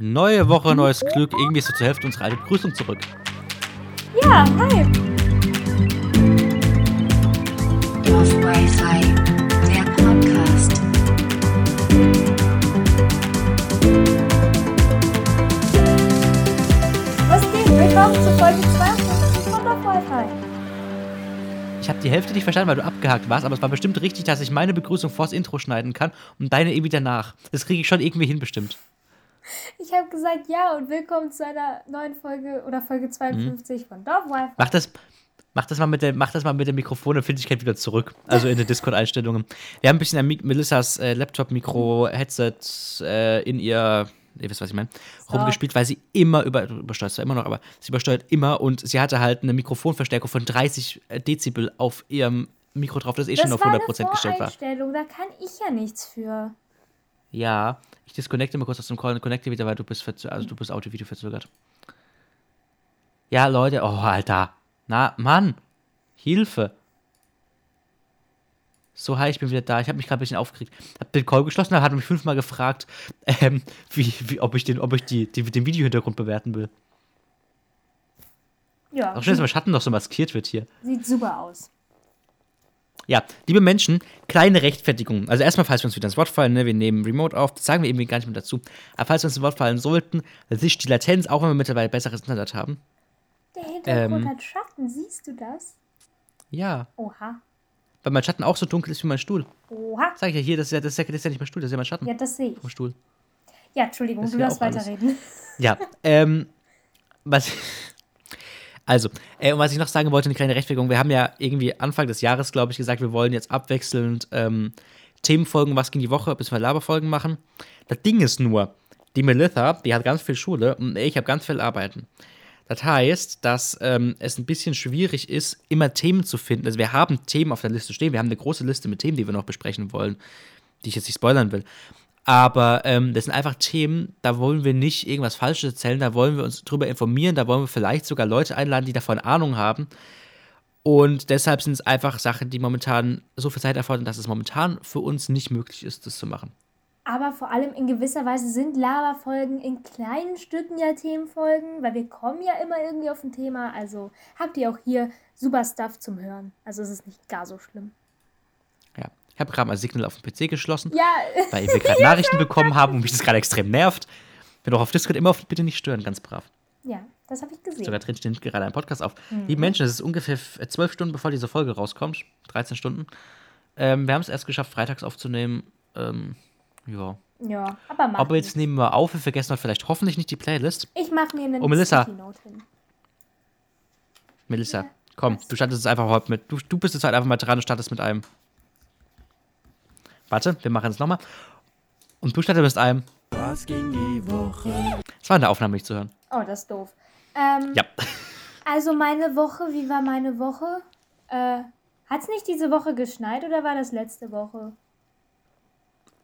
Neue Woche, neues Glück. Irgendwie ist so zur Hälfte unsere alte Begrüßung zurück. Ja, hi. Dorf Wi-Fi, der Podcast. Was geht? Willkommen zu Folge 52 von Dorf Wi-Fi. Ich habe die Hälfte nicht verstanden, weil du abgehakt warst, aber es war bestimmt richtig, dass ich meine Begrüßung vors Intro schneiden kann und deine irgendwie danach. Das kriege ich schon irgendwie hin, bestimmt. Ich habe gesagt ja und willkommen zu einer neuen Folge oder Folge 52 von Dorf Wi-Fi. Mach das, mach das mal mit der, mach das mal mit dem Mikrofon und Empfindlichkeit wieder zurück. Also in den Discord-Einstellungen. Wir haben ein bisschen an Mi- Melissas äh, Laptop-Mikro, Headset äh, in ihr, ihr wisst, was ich meine, rumgespielt, weil sie immer über, übersteuert zwar immer noch, aber sie übersteuert immer und sie hatte halt eine Mikrofonverstärkung von 30 Dezibel auf ihrem Mikro drauf, das eh schon Das auf war eine 100% gestellt war. Voreinstellung, da kann ich ja nichts für. Ja, ich disconnecte mal kurz aus dem Call und connecte wieder, weil du bist also du bist Audio-Video verzögert. Ja, Leute, oh, Alter. Na, Mann. Hilfe. So, hi, ich bin wieder da. Ich habe mich gerade ein bisschen aufgeregt. Hab den Call geschlossen, hat mich fünfmal gefragt, ähm, wie, wie, ob ich, den, ob ich die, die, den Videohintergrund bewerten will. Ja, Auch schön, dass mein Schatten noch so maskiert wird hier. sieht super aus. Ja, liebe Menschen, kleine Rechtfertigung. Also erstmal, falls wir uns wieder ins Wort fallen, ne, wir nehmen Remote auf, das sagen wir eben gar nicht mehr dazu. Aber falls wir uns ins Wort fallen sollten, sich die Latenz, auch wenn wir mittlerweile besseres Internet haben. Der Hintergrund Ähm. hat Schatten, siehst du das? Ja, Oha. weil mein Schatten auch so dunkel ist wie mein Stuhl. Oha. Sag ich ja hier, das ist ja, das ist ja, das ist ja nicht mein Stuhl, das ist ja mein Schatten Ja, das sehe ich. vom Stuhl. Ja, Entschuldigung, Das du darfst auch alles. weiterreden. Ja, ähm, was. Also, äh, und was ich noch sagen wollte, eine kleine Rechtfertigung. Wir haben ja irgendwie Anfang des Jahres, glaube ich, gesagt, wir wollen jetzt abwechselnd ähm, Themenfolgen, was ging die Woche, bis wir Laberfolgen machen. Das Ding ist nur, die Melissa, die hat ganz viel Schule und ich habe ganz viel Arbeiten. Das heißt, dass ähm, es ein bisschen schwierig ist, immer Themen zu finden. Also wir haben Themen auf der Liste stehen, wir haben eine große Liste mit Themen, die wir noch besprechen wollen, die ich jetzt nicht spoilern will. Aber ähm, das sind einfach Themen, da wollen wir nicht irgendwas Falsches erzählen, da wollen wir uns drüber informieren, da wollen wir vielleicht sogar Leute einladen, die davon Ahnung haben. Und deshalb sind es einfach Sachen, die momentan so viel Zeit erfordern, dass es momentan für uns nicht möglich ist, das zu machen. Aber vor allem in gewisser Weise sind Lava-Folgen in kleinen Stücken ja Themenfolgen, weil wir kommen ja immer irgendwie auf ein Thema. Also habt ihr auch hier super Stuff zum Hören. Also es ist nicht gar so schlimm. Ja. Ich habe gerade mal Signal auf dem PC geschlossen, Ja, weil wir gerade Nachrichten bekommen haben und mich das gerade extrem nervt. Bin auch auf Discord immer auf Bitte nicht stören, ganz brav. ja, das habe ich gesehen. Sogar drin steht gerade ein Podcast auf. Liebe Menschen, es ist ungefähr f- zwölf Stunden, bevor diese Folge rauskommt. 13 Stunden. Ähm, wir haben es erst geschafft, freitags aufzunehmen. Ähm, ja. Ja, aber mach Aber jetzt nehmen wir auf. Wir vergessen heute vielleicht hoffentlich nicht die Playlist. Ich mache mir einen Oh, Melissa. Hin. Melissa, komm, du startest es einfach heute mit. Du, du bist jetzt halt einfach mal dran und startest mit einem. Warte, wir machen es nochmal. Und du startest mit einem. Was ging die Woche? Das war in der Aufnahme nicht zu hören. Oh, das ist doof. Ähm, Ja. Also meine Woche, wie war meine Woche? Äh, hat es nicht diese Woche geschneit oder war das letzte Woche?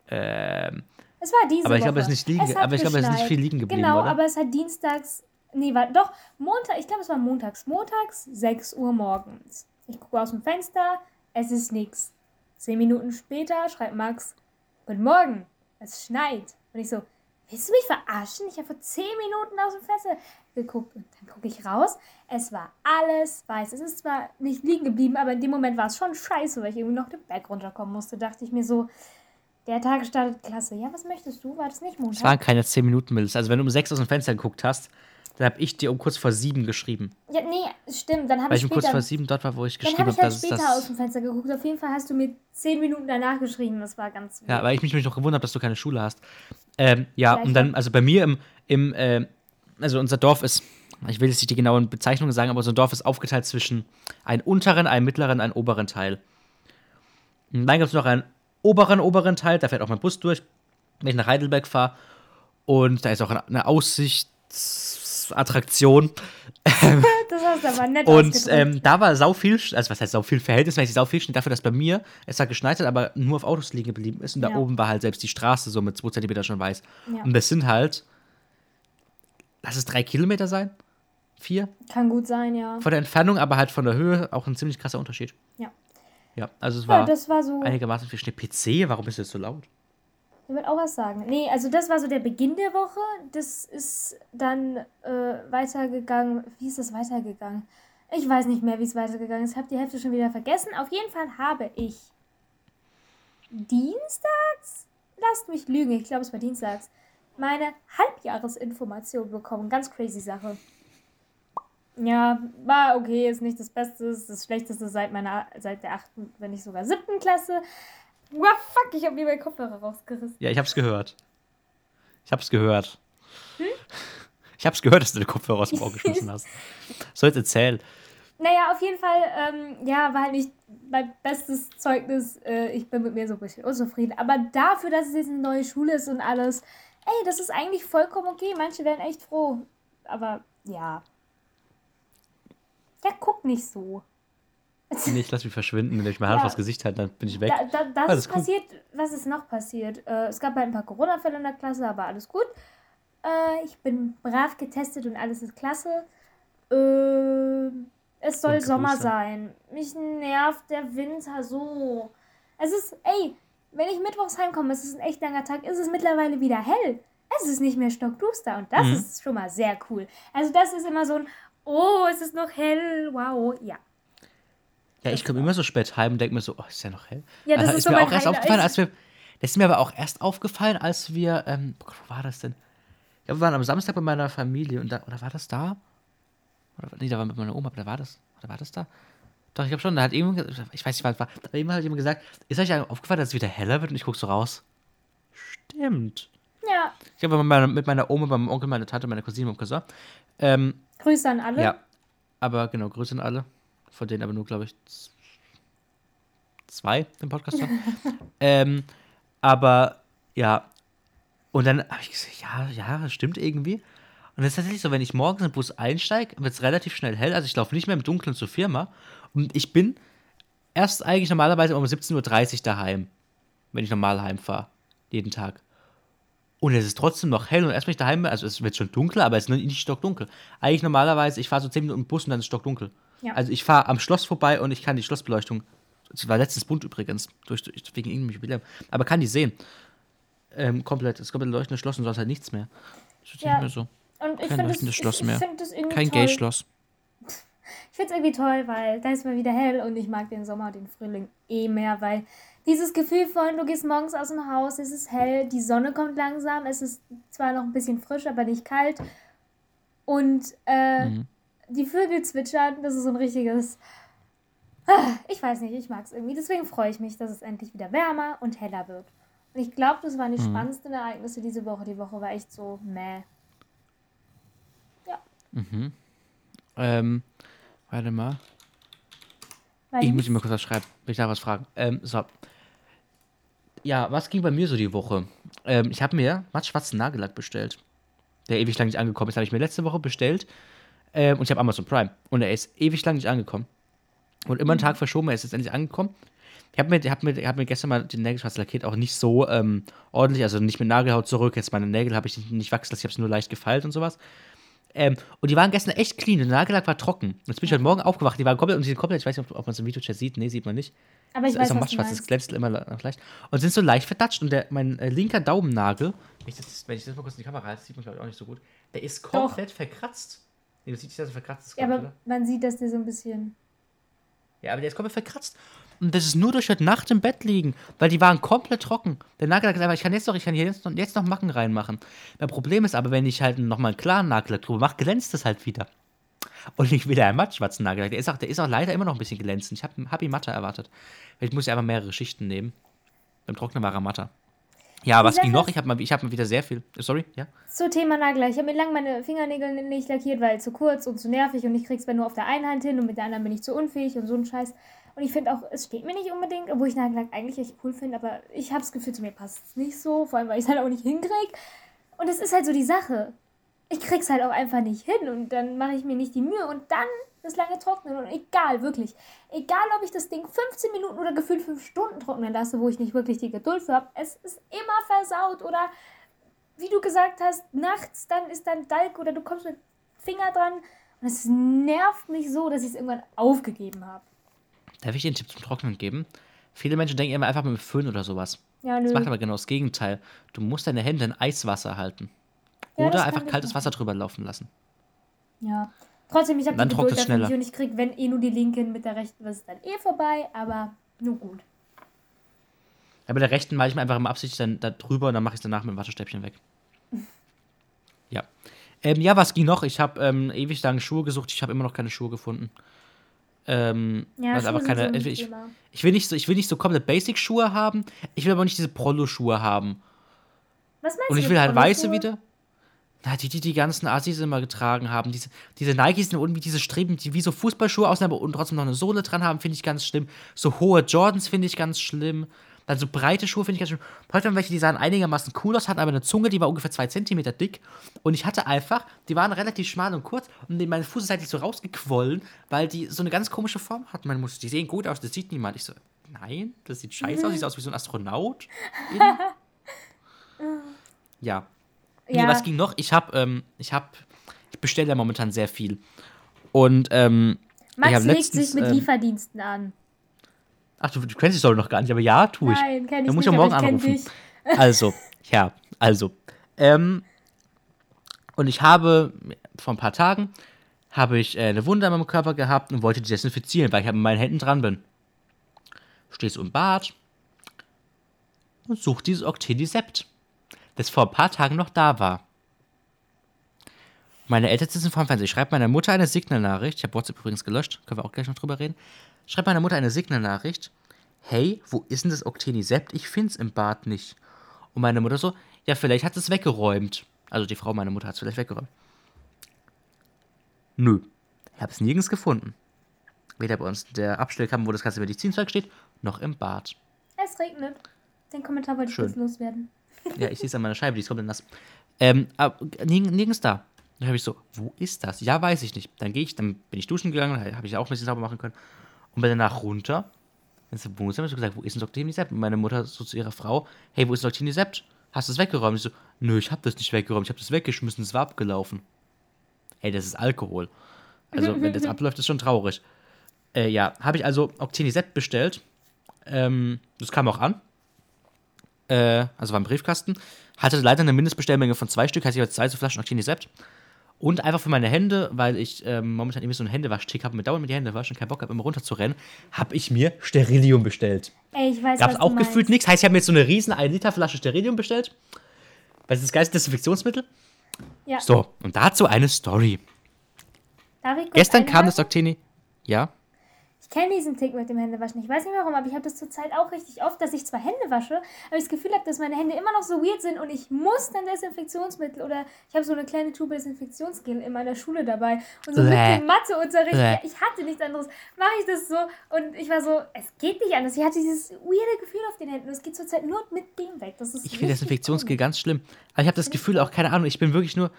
Ähm, Es war diese Aber ich Woche. glaube, es nicht liegen- hat aber ich glaube, es ist nicht viel liegen geblieben, Genau, oder? aber es hat dienstags, nee, war, doch, Montag, ich glaube, es war montags. Montags, 6 Uhr morgens. Ich gucke aus dem Fenster, es ist nix. Zehn Minuten später schreibt Max, Guten Morgen, es schneit. Und ich so, willst du mich verarschen? Ich habe vor zehn Minuten aus dem Fenster geguckt und dann gucke ich raus. Es war alles weiß. Es ist zwar nicht liegen geblieben, aber in dem Moment war es schon scheiße, weil ich irgendwie noch den Berg runterkommen musste. Dachte ich mir so, der Tag startet klasse. Ja, was möchtest du? War das nicht Montag? es waren keine 10 Minuten, Melissa. Also, wenn du um 6 aus dem Fenster geguckt hast, dann habe ich dir um kurz vor 7 geschrieben. Ja, nee, stimmt. Dann habe Weil ich ich um kurz später, vor 7 dort war, wo ich dann geschrieben habe habe, ich halt später aus dem Fenster geguckt. Auf jeden Fall hast du mir zehn Minuten danach geschrieben. Das war ganz Ja, weil ich mich noch gewundert habe, dass du keine Schule hast. Ähm, ja, Vielleicht und dann, also bei mir im, im äh, also unser Dorf ist, ich will jetzt nicht die genauen Bezeichnungen sagen, aber unser Dorf ist aufgeteilt zwischen einem unteren, einem mittleren, einem oberen Teil. Und dann gibt es noch einen oberen, oberen Teil, da fährt auch mein Bus durch, wenn ich nach Heidelberg fahre. Und da ist auch eine Aussichtsattraktion. das hast aber nett Und ähm, da war sau viel, also was heißt sau viel, verhältnismäßig sau viel Schnee dafür, dass bei mir es hat geschneit hat, aber nur auf Autos liegen geblieben ist. Und da Ja. oben war halt selbst die Straße so mit 2 cm schon weiß. Ja. Und das sind halt, lass es drei Kilometer sein? Vier? Kann gut sein, ja. Von der Entfernung, aber halt von der Höhe auch ein ziemlich krasser Unterschied. Ja. Ja, also es Ja, war das war so. einigermaßen viel Schnee. PC, warum ist das so laut? Ich wollte auch was sagen. Nee, also das war so der Beginn der Woche. Das ist dann äh, weitergegangen. Wie ist das weitergegangen? Ich weiß nicht mehr, wie es weitergegangen ist. Ich habe die Hälfte schon wieder vergessen. Auf jeden Fall habe ich dienstags, lasst mich lügen, ich glaube es war dienstags, meine Halbjahresinformation bekommen. Ganz crazy Sache. Ja, war okay, ist nicht das Beste, ist das Schlechteste seit meiner, seit der achten, wenn nicht sogar siebten Klasse. Wow, fuck, ich habe mir meinen Kopfhörer rausgerissen. Ja, ich hab's gehört. Ich hab's gehört. Ich hab's gehört, dass du den Kopfhörer aus dem Ohr geschmissen hast. So, jetzt erzähl. Naja, auf jeden Fall, ähm, ja, war halt nicht mein bestes Zeugnis. Äh, ich bin mit mir so ein bisschen unzufrieden. Aber dafür, dass es jetzt eine neue Schule ist und alles, ey, das ist eigentlich vollkommen okay. Manche werden echt froh. Aber ja. Ja, guck nicht so. Nee, ich lass mich verschwinden. Wenn ich meine Hand Ja. vors Gesicht halte, dann bin ich weg. Da, da, das Alles ist cool. passiert. Was ist noch passiert? Äh, es gab halt ein paar Corona-Fälle in der Klasse, aber alles gut. Äh, ich bin brav getestet und alles ist klasse. Äh, es soll Sommer sein. Mich nervt der Winter so. Es ist, ey, wenn ich mittwochs heimkomme, es ist ein echt langer Tag, ist es mittlerweile wieder hell. Es ist nicht mehr stockduster und das Mhm. ist schon mal sehr cool. Also das ist immer so ein, oh, es ist noch hell, wow, ja. Ja, ich komme immer so spät heim und denke mir so, oh, ist ja noch hell. Ja, das Äh, ist so mir auch erst aufgefallen, als wir. Das ist mir aber auch erst aufgefallen, als wir. Ähm, oh wo war das denn? Ja, wir waren am Samstag bei meiner Familie und da. Oder war das da? Oder, nee, da war mit meiner Oma, aber da war das. Oder war das da? Doch, ich glaube schon. Da hat irgendwann. ge- Ich weiß nicht, was war. Da hat jemand hat jemand gesagt, ist euch aufgefallen, dass es wieder heller wird? Und ich gucke so raus. Stimmt. Ja, Ich habe mit meiner, mit meiner Oma, meinem Onkel, meiner Tante, meiner Cousine, meinem Cousin. Ähm, Grüße an alle. ja, aber genau, Grüße an alle. Von denen aber nur, glaube ich, zwei im Podcast hören. ähm, aber ja, und dann habe ich gesagt, ja, ja, das stimmt irgendwie. Und es ist tatsächlich so, wenn ich morgens in den Bus einsteige, wird es relativ schnell hell. Also ich laufe nicht mehr im Dunkeln zur Firma. Und ich bin erst eigentlich normalerweise um 17.30 Uhr daheim, wenn ich normal heimfahre. Jeden Tag. Und es ist trotzdem noch hell und erst wenn ich daheim bin, also es wird schon dunkler, aber es ist nicht stockdunkel. Eigentlich normalerweise, ich fahre so 10 Minuten im Bus und dann ist es stockdunkel. Ja. Also ich fahre am Schloss vorbei und ich kann die Schlossbeleuchtung, das war letztens bunt übrigens, durch, durch, wegen irgendwelchen Bildern, aber kann die sehen. Ähm, komplett, es komplett leuchtendes Schloss und sonst halt nichts mehr. Das ist Ja. nicht mehr so. Und ich Kein leuchtendes ich, Schloss ich mehr. irgendwie Kein. Gay-Schloss. Ich finde es irgendwie toll, weil da ist mal wieder hell und ich mag den Sommer und den Frühling eh mehr, weil dieses Gefühl von, du gehst morgens aus dem Haus, es ist hell, die Sonne kommt langsam, es ist zwar noch ein bisschen frisch, aber nicht kalt und äh, Mhm. Die Vögel zwitschern, das ist so ein richtiges, Ah, ich weiß nicht, ich mag es irgendwie, deswegen freue ich mich, dass es endlich wieder wärmer und heller wird. Und ich glaube, das waren die Mhm. spannendsten Ereignisse diese Woche. Die Woche war echt so, meh. Ähm, warte mal. Weil Ich muss mal kurz was schreiben. Ich da was fragen? Ähm, so. Ja, was ging bei mir so die Woche? Ähm, ich habe mir matt schwarzen Nagellack bestellt. Der ewig lang nicht angekommen ist. Habe ich mir letzte Woche bestellt. Ähm, und ich habe Amazon Prime. Und er ist ewig lang nicht angekommen. Und immer einen Tag verschoben, er ist jetzt endlich angekommen. Ich habe mir, hab mir, hab mir gestern mal den Nägel schwarz lackiert, auch nicht so ähm, ordentlich, also nicht mit Nagelhaut zurück. Jetzt meine Nägel habe ich nicht, nicht wachsen lassen, ich habe sie nur leicht gefeilt und sowas. Ähm, und die waren gestern echt clean, der Nagellack war trocken. Jetzt bin ich heute Morgen aufgewacht, die waren komplett, und die sind komplett, ich weiß nicht, ob, ob man es im Videochat sieht, nee, sieht man nicht. aber ich Es weiß, ist auch was das glänzt immer noch leicht. Und sind so leicht verdatscht. Und der, mein äh, linker Daumennagel, wenn ich, das, wenn ich das mal kurz in die Kamera halte, sieht man glaube ich auch nicht so gut, der ist komplett verkratzt. Nee, du siehst nicht, dass er verkratzt ist, Ja, ich, aber oder? man sieht, dass der so ein bisschen. Ja, aber der ist komplett verkratzt. Und das ist nur durch heute Nacht im Bett liegen, weil die waren komplett trocken. Der Nagellack ist einfach, ich kann jetzt noch, ich kann hier jetzt noch, jetzt noch Macken reinmachen. Mein Problem ist aber, wenn ich halt nochmal einen klaren Nagellack drüber mache, glänzt das halt wieder. Und nicht wieder ein mattschwarzen Nagellack. Der ist, auch, der ist auch leider immer noch ein bisschen glänzend. Ich habe hab ihn matter erwartet. Weil Ich muss ja einfach mehrere Schichten nehmen. Beim Trocknen war er matter. Ja, was ging noch? Ich habe mal, ich hab mal wieder sehr viel. Sorry, ja? Zu Thema Nagellack. Ich habe mir lange meine Fingernägel nicht lackiert, weil zu kurz und zu nervig und ich krieg's nur auf der einen Hand hin und mit der anderen bin ich zu unfähig und so ein Scheiß. Und ich finde auch, es steht mir nicht unbedingt, obwohl ich Nagellack eigentlich echt cool finde, aber ich habe das Gefühl, zu mir passt es nicht so, vor allem, weil ich es halt auch nicht hinkrieg. Und es ist halt so die Sache. Ich krieg's halt auch einfach nicht hin und dann mache ich mir nicht die Mühe und dann das lange trocknen und egal, wirklich. Egal, ob ich das Ding 15 Minuten oder gefühlt 5 Stunden trocknen lasse, wo ich nicht wirklich die Geduld für habe, es ist immer versaut oder wie du gesagt hast, nachts dann ist dann Dalk oder du kommst mit Finger dran und es nervt mich so, dass ich es irgendwann aufgegeben habe. Darf ich dir einen Tipp zum Trocknen geben? Viele Menschen denken immer einfach mit dem Föhn oder sowas. Ja, nö. Das macht aber genau das Gegenteil. Du musst deine Hände in Eiswasser halten. Ja, Oder einfach kaltes machen. Wasser drüber laufen lassen. Ja. Trotzdem, ich habe Dann die Geduld dafür nicht schneller. und ich krieg, wenn eh nur die linken mit der rechten, was ist dann eh vorbei, aber nur gut. Ja, bei der rechten mache ich mir einfach immer absichtlich dann da drüber und dann mache ich es danach mit dem Wattestäbchen weg. Ja. Ähm, ja, was ging noch? Ich habe ähm, ewig lang Schuhe gesucht. Ich habe immer noch keine Schuhe gefunden. Ähm, Ja, Schuhe einfach keine. so ich, ich will nicht so, ich will nicht so komplett Basic-Schuhe haben. Ich will aber nicht diese Prollo-Schuhe haben. Was meinst Und du ich mit will halt weiße wieder. Na, die, die die ganzen Assis immer getragen haben. Diese, diese Nikes sind irgendwie diese Streben, die wie so Fußballschuhe aussehen, aber und trotzdem noch eine Sohle dran haben, finde ich ganz schlimm. So hohe Jordans finde ich ganz schlimm. Dann so breite Schuhe finde ich ganz schlimm. Heute haben welche, die sahen einigermaßen cool aus, hatten aber eine Zunge, die war ungefähr zwei Zentimeter dick. Und ich hatte einfach, die waren relativ schmal und kurz und meine Fuß ist halt so rausgequollen, weil die so eine ganz komische Form hatten. Man muss, die sehen gut aus, das sieht niemand. Ich so, nein, das sieht scheiße aus, sieht aus wie so ein Astronaut. ja. Nee, Ja, was ging noch? Ich habe, ähm, ich habe, ich bestelle ja momentan sehr viel. Und, ähm, ich Max legt sich mit ähm, Lieferdiensten an. ach, du, du kennst die Story noch gar nicht, aber ja, tue ich. Nein, kenn ich Dann muss nicht, ich aber morgen ich anrufen. dich. Also, ja, also. Ähm, und ich habe vor ein paar Tagen habe ich äh, eine Wunde an meinem Körper gehabt und wollte die desinfizieren, weil ich halt mit meinen Händen dran bin. Stehe so im Bad und suche dieses Octinisept, das vor ein paar Tagen noch da war. Meine Eltern sitzen vor dem Fernseher. Ich schreibe meiner Mutter eine Signalnachricht. Ich habe WhatsApp übrigens gelöscht. Können wir auch gleich noch drüber reden. Schreibe meiner Mutter eine Signalnachricht. Hey, wo ist denn das Octinisept? Ich find's im Bad nicht. Und meine Mutter so, ja, vielleicht hat es weggeräumt. Also die Frau meiner Mutter hat es vielleicht weggeräumt. Nö. Ich habe es nirgends gefunden. Weder bei uns in der Abstellkammer, wo das ganze Medizinzeug steht, noch im Bad. Es regnet. Den Kommentar wollte ich Schön. kurz loswerden. Ja, ich sehe es an meiner Scheibe, die ist komplett nass. Ähm, aber nirg nirgends da. Dann habe ich so, wo ist das? Ja, weiß ich nicht. Dann gehe ich, dann bin ich duschen gegangen, habe ich auch ein bisschen sauber machen können. Und bin danach runter. Ins Wohnzimmer, so gesagt, wo ist denn Dr. Sept? Und meine Mutter so zu ihrer Frau, hey, wo ist Dr. Sept? Hast du es weggeräumt? Ich so, nö, ich habe das nicht weggeräumt, ich habe das weggeschmissen, es war abgelaufen. Ey, das ist Alkohol. Also, wenn das abläuft, ist schon traurig. Äh, ja, habe ich also Octinisept bestellt. Ähm, das kam auch an. Äh, also war im Briefkasten. Hatte leider eine Mindestbestellmenge von zwei Stück, heißt ich habe zwei so Flaschen Octinisept. Und einfach für meine Hände, weil ich ähm, momentan irgendwie so einen Händewaschtick habe, mit dauernd mit die Hände waschen, keinen Bock habe, immer runterzurennen, habe ich mir Sterilium bestellt. Ey, ich weiß, Gab es was auch du gefühlt nichts. Heißt, ich habe mir jetzt so eine riesen 1 Liter Flasche Sterilium bestellt. Weil das ist das geilste Desinfektionsmittel. Ja. So, und dazu eine Story. Darf ich kurz Gestern kam das? Octini. Ja. Ich kenne diesen Tick mit dem Händewaschen. Ich weiß nicht warum, aber ich habe das zurzeit auch richtig oft, dass ich zwar Hände wasche, aber ich das Gefühl habe, dass meine Hände immer noch so weird sind und ich muss dann Desinfektionsmittel oder ich habe so eine kleine Tube Desinfektionsgel in meiner Schule dabei. Und so mit dem Matheunterricht, Bäh. ich hatte nichts anderes, mache ich das so und ich war so, es geht nicht anders. Ich hatte dieses weirde Gefühl auf den Händen und es geht zurzeit nur mit dem weg. Das ist Ich finde Desinfektionsgel ganz schlimm. Aber ich habe das Gefühl auch, keine Ahnung, ich bin wirklich nur,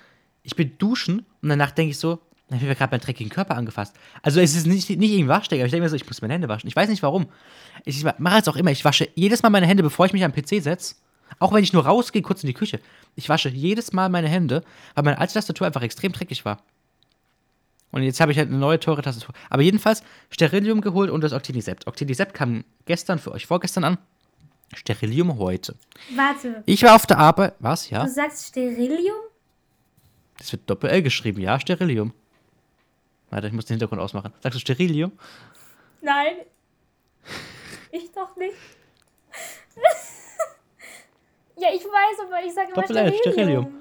ich bin duschen und danach denke ich so, ich habe gerade meinen dreckigen Körper angefasst. Also es ist nicht, nicht irgendwie Waschstecker, aber ich denke mir so, ich muss meine Hände waschen. Ich weiß nicht warum. Ich mache es auch immer, ich wasche jedes Mal meine Hände, bevor ich mich am PC setze. Auch wenn ich nur rausgehe, kurz in die Küche. Ich wasche jedes Mal meine Hände, weil meine alte Tastatur einfach extrem dreckig war. Und jetzt habe ich halt eine neue, teure Tastatur. Aber jedenfalls Sterilium geholt und das Octinisept. Octinisept kam gestern für euch vorgestern an. Sterilium heute. Warte, Ich war auf der Arbeit. Was? Ja? du sagst Sterilium? Das wird Doppel-L geschrieben. Ja, Sterilium. Warte, ich muss den Hintergrund ausmachen. Sagst du Sterilium? Nein. Ich doch nicht. ja, ich weiß, aber ich sage immer Doppel-L, Sterilium.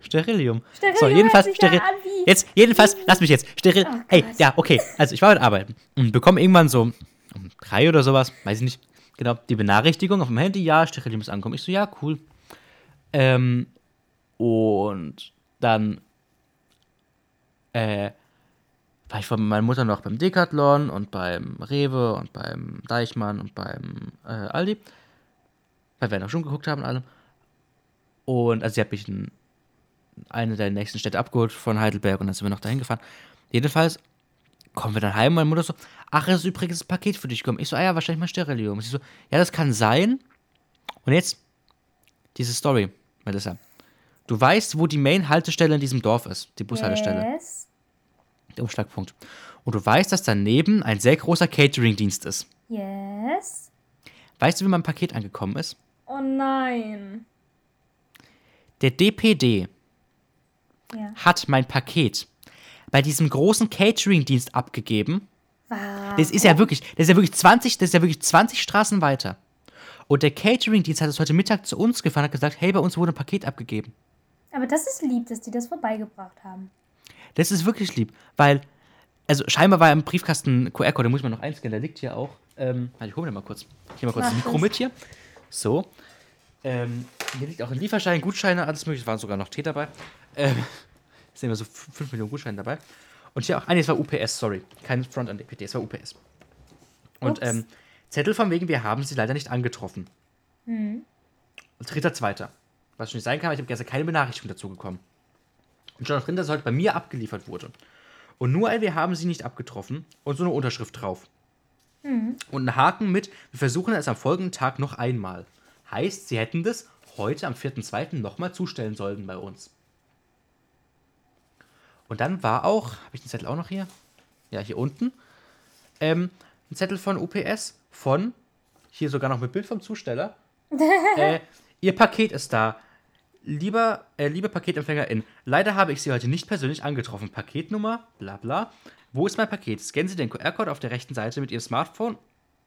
Sterilium. Sterilium so, hört jedenfalls. ja Steril wie- jetzt, jedenfalls, lass mich jetzt. Steril Oh hey, Gott. ja, okay. Also, ich war heute arbeiten und bekomme irgendwann so um drei oder sowas, weiß ich nicht, genau, die Benachrichtigung auf dem Handy. Ja, Sterilium ist angekommen. Ich so, ja, cool. Ähm, und dann, äh, war ich von meiner Mutter noch beim Decathlon und beim Rewe und beim Deichmann und beim äh, Aldi. Weil wir noch schon geguckt haben und allem. Und also sie hat mich in eine der nächsten Städte abgeholt von Heidelberg und dann sind wir noch dahin gefahren. Jedenfalls kommen wir dann heim und meine Mutter so, ach, es ist übrigens ein Paket für dich gekommen. Ich so, ah ja, wahrscheinlich mal Sterilium. Sie so, ja, das kann sein. Und jetzt diese Story, Melissa. Du weißt, wo die Main-Haltestelle in diesem Dorf ist, die Bushaltestelle Yes. Der Umschlagpunkt. Und du weißt, dass daneben ein sehr großer Catering-Dienst ist. Yes. Weißt du, wie mein Paket angekommen ist? Oh nein. Der DPD Ja. hat mein Paket bei diesem großen Catering-Dienst abgegeben. Was? Das ist ja wirklich, das ist ja wirklich 20, das ist ja wirklich 20 Straßen weiter. Und der Catering-Dienst hat es heute Mittag zu uns gefahren und hat gesagt, hey, bei uns wurde ein Paket abgegeben. Aber das ist lieb, dass die das vorbeigebracht haben. Das ist wirklich lieb, weil, also scheinbar war im Briefkasten QR-Code, den muss man noch einscannen, der liegt hier auch. Ähm, warte, ich hole mir den mal kurz. Ich nehme mal kurz das Mach Mikro das. mit hier. So. Ähm, hier liegt auch ein Lieferschein, Gutscheine, alles mögliche. Es waren sogar noch Tee dabei. Ähm, es sind immer so 5 Millionen Gutscheine dabei. Und hier auch, ah nee, es war UPS, sorry. Kein Front an DPD, es war UPS. Und ähm, Zettel von wegen, wir haben sie leider nicht angetroffen. Dritter, zweiter. Was schon nicht sein kann, aber ich habe gestern keine Benachrichtigung dazu bekommen. Und schon drin, dass es heute bei mir abgeliefert wurde. Und nur wir haben sie nicht abgetroffen und so eine Unterschrift drauf. Und ein Haken mit, wir versuchen es am folgenden Tag noch einmal. Heißt, sie hätten das heute am 4.2. nochmal zustellen sollen bei uns. Und dann war auch, habe ich den Zettel auch noch hier? Ja, hier unten. Ähm, ein Zettel von UPS von, hier sogar noch mit Bild vom Zusteller. äh, ihr Paket ist da. Lieber, äh, liebe Paketempfängerin, leider habe ich Sie heute nicht persönlich angetroffen. Paketnummer, bla bla. Wo ist mein Paket? Scannen Sie den QR-Code auf der rechten Seite mit Ihrem Smartphone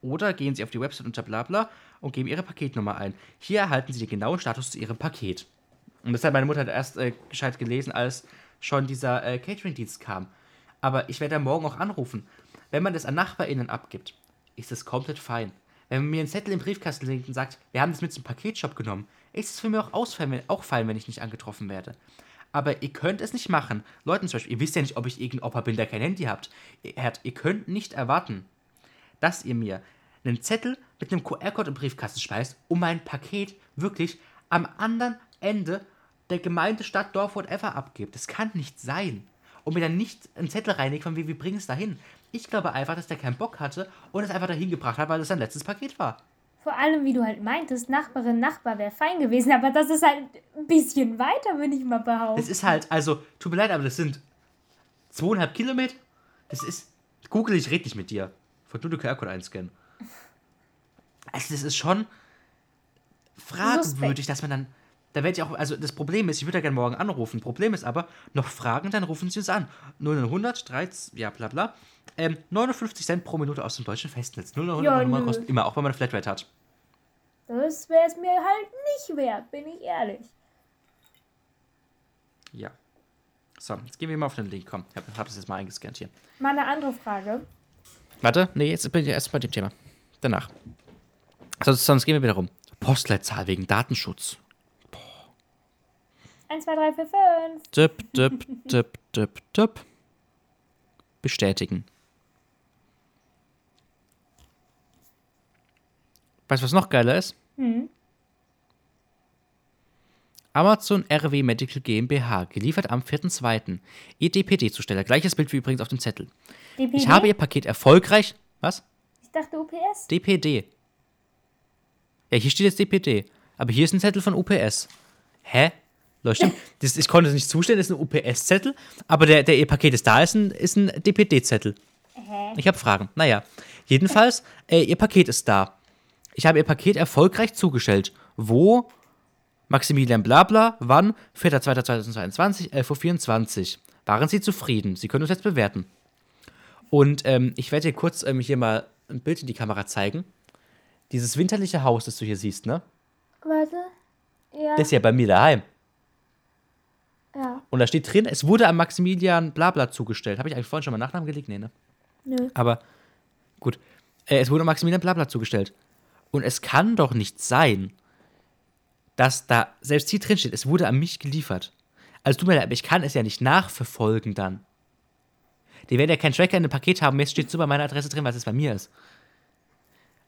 oder gehen Sie auf die Website unter bla bla und geben Ihre Paketnummer ein. Hier erhalten Sie den genauen Status zu Ihrem Paket. Und das hat meine Mutter erst äh, gescheit gelesen, als schon dieser äh, Catering-Dienst kam. Aber ich werde ja morgen auch anrufen. Wenn man das an NachbarInnen abgibt, ist das komplett fein. Wenn man mir einen Zettel im Briefkasten legt und sagt, wir haben das mit zum Paketshop genommen, ist es für mich auch, ausfallen, wenn- auch fein, wenn ich nicht angetroffen werde. Aber ihr könnt es nicht machen. Leuten zum Beispiel, ihr wisst ja nicht, ob ich irgendein Opa bin, der kein Handy habt. Ihr, ihr könnt nicht erwarten, dass ihr mir einen Zettel mit einem QR-Code im Briefkasten schmeißt und mein Paket wirklich am anderen Ende der Gemeinde, Stadt, Dorf, whatever abgibt. Das kann nicht sein. Und mir dann nicht einen Zettel reinlegt von wie, wir bringen es dahin. Ich glaube einfach, dass der keinen Bock hatte und es einfach dahin gebracht hat, weil es sein letztes Paket war. Vor allem, wie du halt meintest, Nachbarin, Nachbar wäre fein gewesen, aber das ist halt ein bisschen weiter, würde ich mal behaupten. Es ist halt, also, tut mir leid, aber das sind zweieinhalb Kilometer. Das ist. Google, ich rede nicht mit dir. Von nur den QR-Code einscannen. Also, das ist schon fragwürdig, dass man dann. Da werde ich auch, also das Problem ist, ich würde ja gerne morgen anrufen. Problem ist aber, noch Fragen, dann rufen Sie uns an. 00100, 13, ja bla bla. Ähm, 59 Cent pro Minute aus dem deutschen Festnetz. 00100 Ja, Nummer kostet immer, auch wenn man eine Flatrate hat. Das wäre es mir halt nicht wert, bin ich ehrlich. Ja. So, jetzt gehen wir mal auf den Link. Komm, ich habe hab das jetzt mal eingescannt hier. Mal eine andere Frage. Warte, nee, jetzt bin ich erst bei dem Thema. Danach. Sonst, sonst gehen wir wieder rum. Postleitzahl wegen Datenschutz. 1, 2, 3, 4, 5. Tipp, tipp, tipp, tipp, tipp. Bestätigen. Weißt du, was noch geiler ist? Hm. Amazon RW Medical GmbH, geliefert am 4.2. EDPD-Zusteller. Gleiches Bild wie übrigens auf dem Zettel. DPD? Ich habe Ihr Paket erfolgreich. Was? Ich dachte UPS. DPD. Ja, hier steht jetzt DPD. Aber hier ist ein Zettel von UPS. Hä? Stimmt. Das, ich konnte es nicht zustellen, das ist ein UPS-Zettel. Aber der, der ihr Paket ist da, ist ein, ist ein DPD-Zettel. Ich habe Fragen. Naja. Jedenfalls, äh, ihr Paket ist da. Ich habe ihr Paket erfolgreich zugestellt. Wo? Maximilian Blabla, wann? 4.2.2022, 11.24 Uhr. Waren Sie zufrieden? Sie können uns jetzt bewerten. Und ähm, ich werde dir kurz ähm, hier mal ein Bild in die Kamera zeigen. Dieses winterliche Haus, das du hier siehst, ne? Warte. Ja. Das ist ja bei mir daheim. Ja. Und da steht drin, es wurde an Maximilian Blabla zugestellt. Habe ich eigentlich vorhin schon mal Nachnamen gelegt? Nee, ne? Nö. Aber gut. Äh, es wurde an Maximilian Blabla zugestellt. Und es kann doch nicht sein, dass da selbst hier drin steht, es wurde an mich geliefert. Also tut mir leid, aber ich kann es ja nicht nachverfolgen dann. Die werden ja keinen Tracker in dem Paket haben, jetzt steht so bei meiner Adresse drin, was es bei mir ist.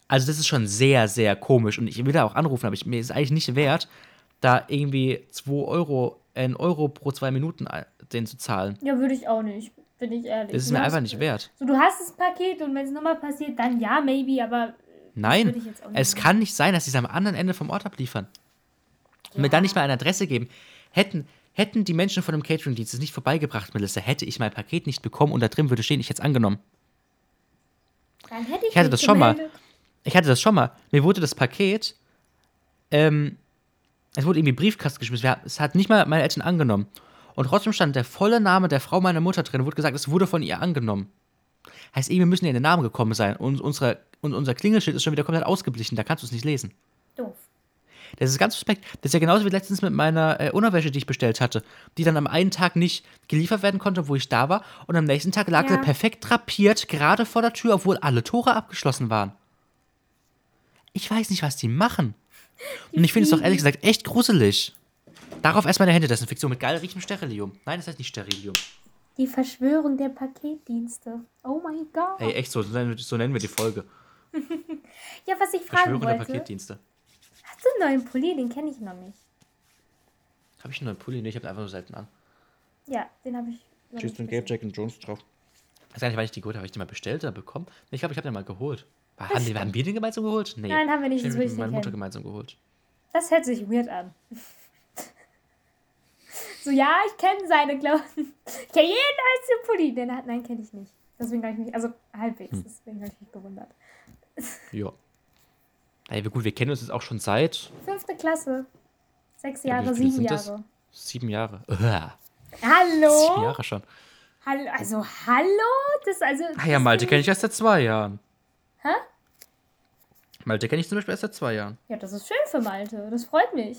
Also das ist schon sehr, sehr komisch und ich will da auch anrufen, aber ich, mir ist eigentlich nicht wert, da irgendwie 2 Euro, äh, 1 Euro pro zwei Minuten äh, den zu zahlen. Ja, würde ich auch nicht. Bin ich ehrlich. Das ist mir einfach nicht wert. So, du hast das Paket und wenn es nochmal passiert, dann ja, maybe, aber Nein, es kann nicht sein, dass sie es am anderen Ende vom Ort abliefern. Und mir dann nicht mal eine Adresse geben. Hätten, hätten die Menschen von dem Catering-Dienst es nicht vorbeigebracht, Melissa, hätte ich mein Paket nicht bekommen und da drin würde stehen, ich hätte es angenommen. dann hätte ich Ich hatte das schon mal. Ich hatte das schon mal. Mir wurde das Paket ähm, es wurde irgendwie Briefkasten geschmissen. Es hat nicht mal meine Eltern angenommen. Und trotzdem stand der volle Name der Frau meiner Mutter drin. Wurde gesagt, es wurde von ihr angenommen. Heißt, irgendwie müssen ja in den Namen gekommen sein. Und, unsere, und unser Klingelschild ist schon wieder komplett ausgeblichen. Da kannst du es nicht lesen. Doof. Das ist ganz suspekt. Das ist ja genauso wie letztens mit meiner äh, Unterwäsche, die ich bestellt hatte, die dann am einen Tag nicht geliefert werden konnte, wo ich da war. Und am nächsten Tag lag Ja. sie perfekt drapiert, gerade vor der Tür, obwohl alle Tore abgeschlossen waren. Ich weiß nicht, was die machen. Und ich finde es doch ehrlich gesagt echt gruselig. Darauf erstmal eine Händedesinfektion mit geil riechendem Sterilium. Nein, das heißt nicht Sterilium. Die Verschwörung der Paketdienste. Oh mein Gott. Ey, echt so, so nennen, wir- so nennen wir die Folge. Ja, was ich fragen Verschwörung der wollte. Paketdienste. Hast du einen neuen Pulli? Den kenne ich noch nicht. Habe ich einen neuen Pulli? Nee, ich habe den einfach nur selten an. Ja, den habe ich. nicht und. Gabe Jack und Jones drauf. Ich weiß gar nicht, wann ich die geholt habe. Habe ich die mal bestellt oder bekommen? Nee, ich glaube, ich habe den mal geholt. Haben, die, haben wir den gemeinsam geholt? Nee. Nein, haben wir nicht, Ich das den ich nicht Mutter gemeinsam geholt. Das hört sich weird an. so, ja, ich kenne seine Klamotten. Ich kenne jeden einzelnen Pulli. Den hat, nein, kenne ich nicht. Deswegen habe ich mich, also halbwegs, Hm. deswegen habe ich mich gewundert. Ja. Ey, gut, wir kennen uns jetzt auch schon seit Fünfte Klasse. Sechs Ja, Jahre, viele sieben? Jahre. sieben Jahre. Uah, Hallo? sieben Jahre schon. Hallo? Also, hallo? Das also. Ah ja, Malte kenne ich erst seit zwei Jahren. Hä? Malte kenne ich zum Beispiel erst seit zwei Jahren. Ja, das ist schön für Malte. Das freut mich.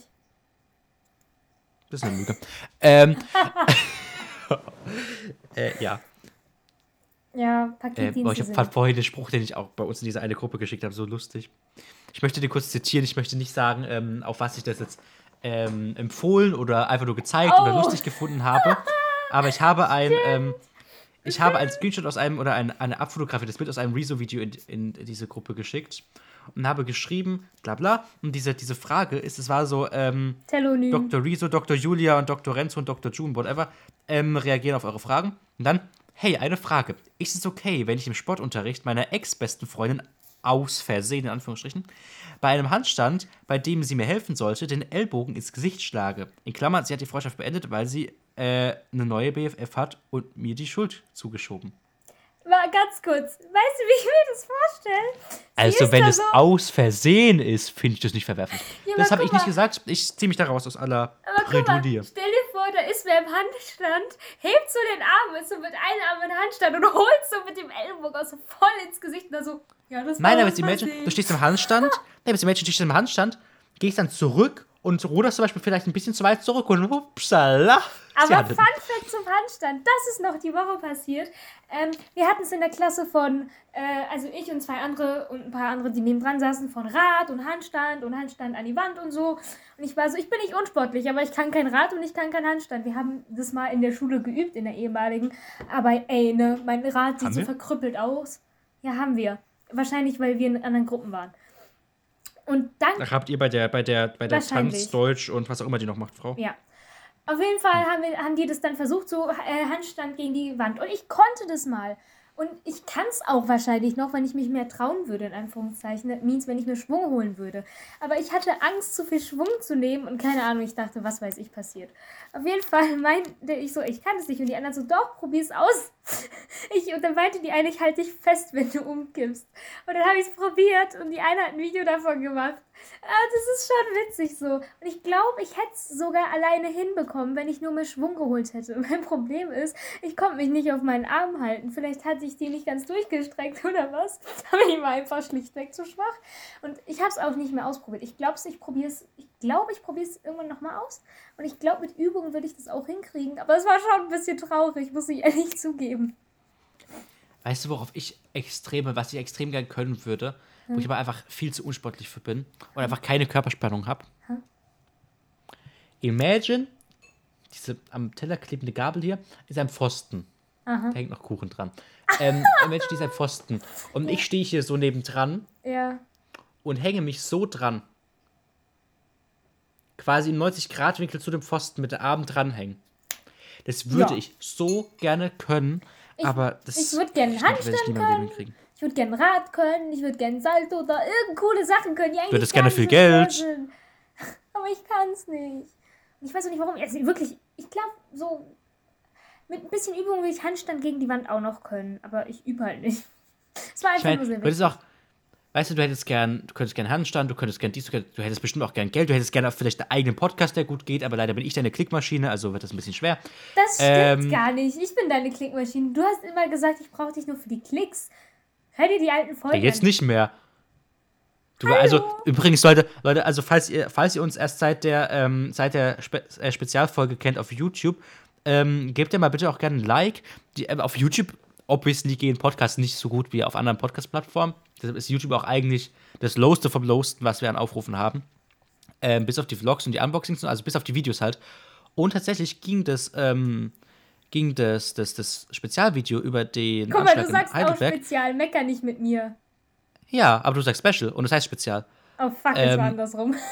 Das ist eine Lüge. ähm. äh, ja. Ja, Äh, Paketdienste boah, ich hab, sind. fand vorhin den Spruch, den ich auch bei uns in diese eine Gruppe geschickt habe, so lustig. Ich möchte den kurz zitieren. Ich möchte nicht sagen, ähm, auf was ich das jetzt ähm, empfohlen oder einfach nur gezeigt oder Oh. lustig gefunden habe. Aber ich habe ein, ähm, ich habe ein Screenshot aus einem oder ein, eine Abfotografie, das Bild aus einem Rezo-Video in, in diese Gruppe geschickt und habe geschrieben, bla bla. Und diese, diese Frage ist, es war so, ähm, Telonym. Dr. Rezo, Dr. Julia und Dr. Renzo und Dr. June, whatever, ähm, reagieren auf eure Fragen. Und dann, hey, eine Frage. Ist es okay, wenn ich im Sportunterricht meiner ex-besten Freundin aus Versehen, in Anführungsstrichen, bei einem Handstand, bei dem sie mir helfen sollte, den Ellbogen ins Gesicht schlage? In Klammern, sie hat die Freundschaft beendet, weil sie äh, eine neue BFF hat und mir die Schuld zugeschoben. Mal ganz kurz. Weißt du, wie ich mir das vorstelle? Sie Also, wenn es so, aus Versehen ist, finde ich das nicht verwerflich. Ja, das habe ich nicht gesagt. Ich ziehe mich da raus aus aller Bredouille. stell dir vor, da ist wer im Handstand, hebt so den Arm, ist so mit einem Arm in den Handstand und holt so mit dem Ellbogen auch so voll ins Gesicht und da so, ja, das Nein, aber jetzt imagine, du stehst im Handstand, nee, jetzt imagine, du stehst im Handstand, gehst dann zurück und ruderst zum Beispiel vielleicht ein bisschen zu weit zurück und upsala. Aber Ja, Fun Fact zum Handstand, das ist noch die Woche passiert. Ähm, wir hatten es in der Klasse von, äh, also ich und zwei andere und ein paar andere, die nebendran saßen, von Rad und Handstand und Handstand an die Wand und so. Und ich war so, ich bin nicht unsportlich, aber ich kann kein Rad und ich kann kein Handstand. Wir haben das mal in der Schule geübt, in der ehemaligen. Aber ey, ne, mein Rad sieht Haben so wir? verkrüppelt aus. Ja, haben wir. Wahrscheinlich, weil wir in anderen Gruppen waren. Und dann Ach, habt ihr bei der, bei der, bei der. Tanz, Deutsch und was auch immer die noch macht, Frau? Ja. Auf jeden Fall haben, wir, haben die das dann versucht, so äh, Handstand gegen die Wand. Und ich konnte das mal. Und ich kann es auch wahrscheinlich noch, wenn ich mich mehr trauen würde, in Anführungszeichen. Das means, wenn ich mir Schwung holen würde. Aber ich hatte Angst, zu viel Schwung zu nehmen und keine Ahnung, ich dachte, was weiß ich passiert. Auf jeden Fall meinte ich so, ich kann es nicht. Und die anderen so, doch, probier's aus. Ich, und dann meinte die eine, ich halte dich fest, wenn du umkippst. Und dann habe ich es probiert und die eine hat ein Video davon gemacht. Ah, das ist schon witzig so. Und ich glaube, ich hätte es sogar alleine hinbekommen, wenn ich nur mehr Schwung geholt hätte. Mein Problem ist, ich konnte mich nicht auf meinen Arm halten. Vielleicht hatte ich die nicht ganz durchgestreckt oder was. Aber ich war einfach schlichtweg zu schwach. Und ich habe es auch nicht mehr ausprobiert. Ich glaube, ich probiere es. Glaube, ich probiere es irgendwann nochmal aus. Und ich glaube, mit Übung würde ich das auch hinkriegen. Aber es war schon ein bisschen traurig, muss ich ehrlich zugeben. Weißt du, worauf ich extrem, was ich extrem gern können würde, wo ich aber einfach viel zu unsportlich für bin und einfach keine Körperspannung habe? Imagine, diese am Teller klebende Gabel hier ist ein Pfosten. Da hängt noch Kuchen dran. Ähm, imagine, ein Pfosten. Und ich stehe hier so nebendran Ja. und hänge mich so dran. Quasi im 90-Grad-Winkel zu dem Pfosten mit den Armen dranhängen. Das würde Ja. ich so gerne können, aber das ich würd gerne ich ich Handstand Leben können. Ich würde gerne Rad können, ich würde gerne Salto oder irgend coole Sachen können, Würdest gar gerne viel so Geld. sind. Aber ich kann es nicht. Und ich weiß auch nicht warum. Also wirklich, ich glaube, so mit ein bisschen Übung will ich Handstand gegen die Wand auch noch können. Aber ich übe halt nicht. Es war Ich einfach nur meine, weißt du, du hättest gern, du könntest gern Handstand, du könntest gern dies, du, du hättest bestimmt auch gern Geld, du hättest gerne vielleicht einen eigenen Podcast, der gut geht, aber leider bin ich deine Klickmaschine, also wird das ein bisschen schwer. Das stimmt Ähm, gar nicht. Ich bin deine Klickmaschine. Du hast immer gesagt, ich brauche dich nur für die Klicks. Hör dir die alten Folgen Ja, jetzt an. nicht mehr. Du, also, übrigens, Leute, Leute, also falls ihr, falls ihr uns erst seit der, ähm, seit der Spe äh, Spezialfolge kennt auf YouTube, ähm, gebt ihr mal bitte auch gerne ein Like. Die, äh, auf YouTube, obviously, gehen Podcasts nicht so gut wie auf anderen Podcast-Plattformen. Deshalb ist YouTube auch eigentlich das Lowste vom Lowsten, was wir an Aufrufen haben. Ähm, bis auf die Vlogs und die Unboxings, also bis auf die Videos halt. Und tatsächlich ging das, ähm, ging das, das, das Spezialvideo über den Guck mal, Anschlag du sagst auch Heidelberg. spezial. Mecker nicht mit mir. Ja, aber du sagst Special und das heißt Spezial. Oh fuck, es Ähm, war andersrum.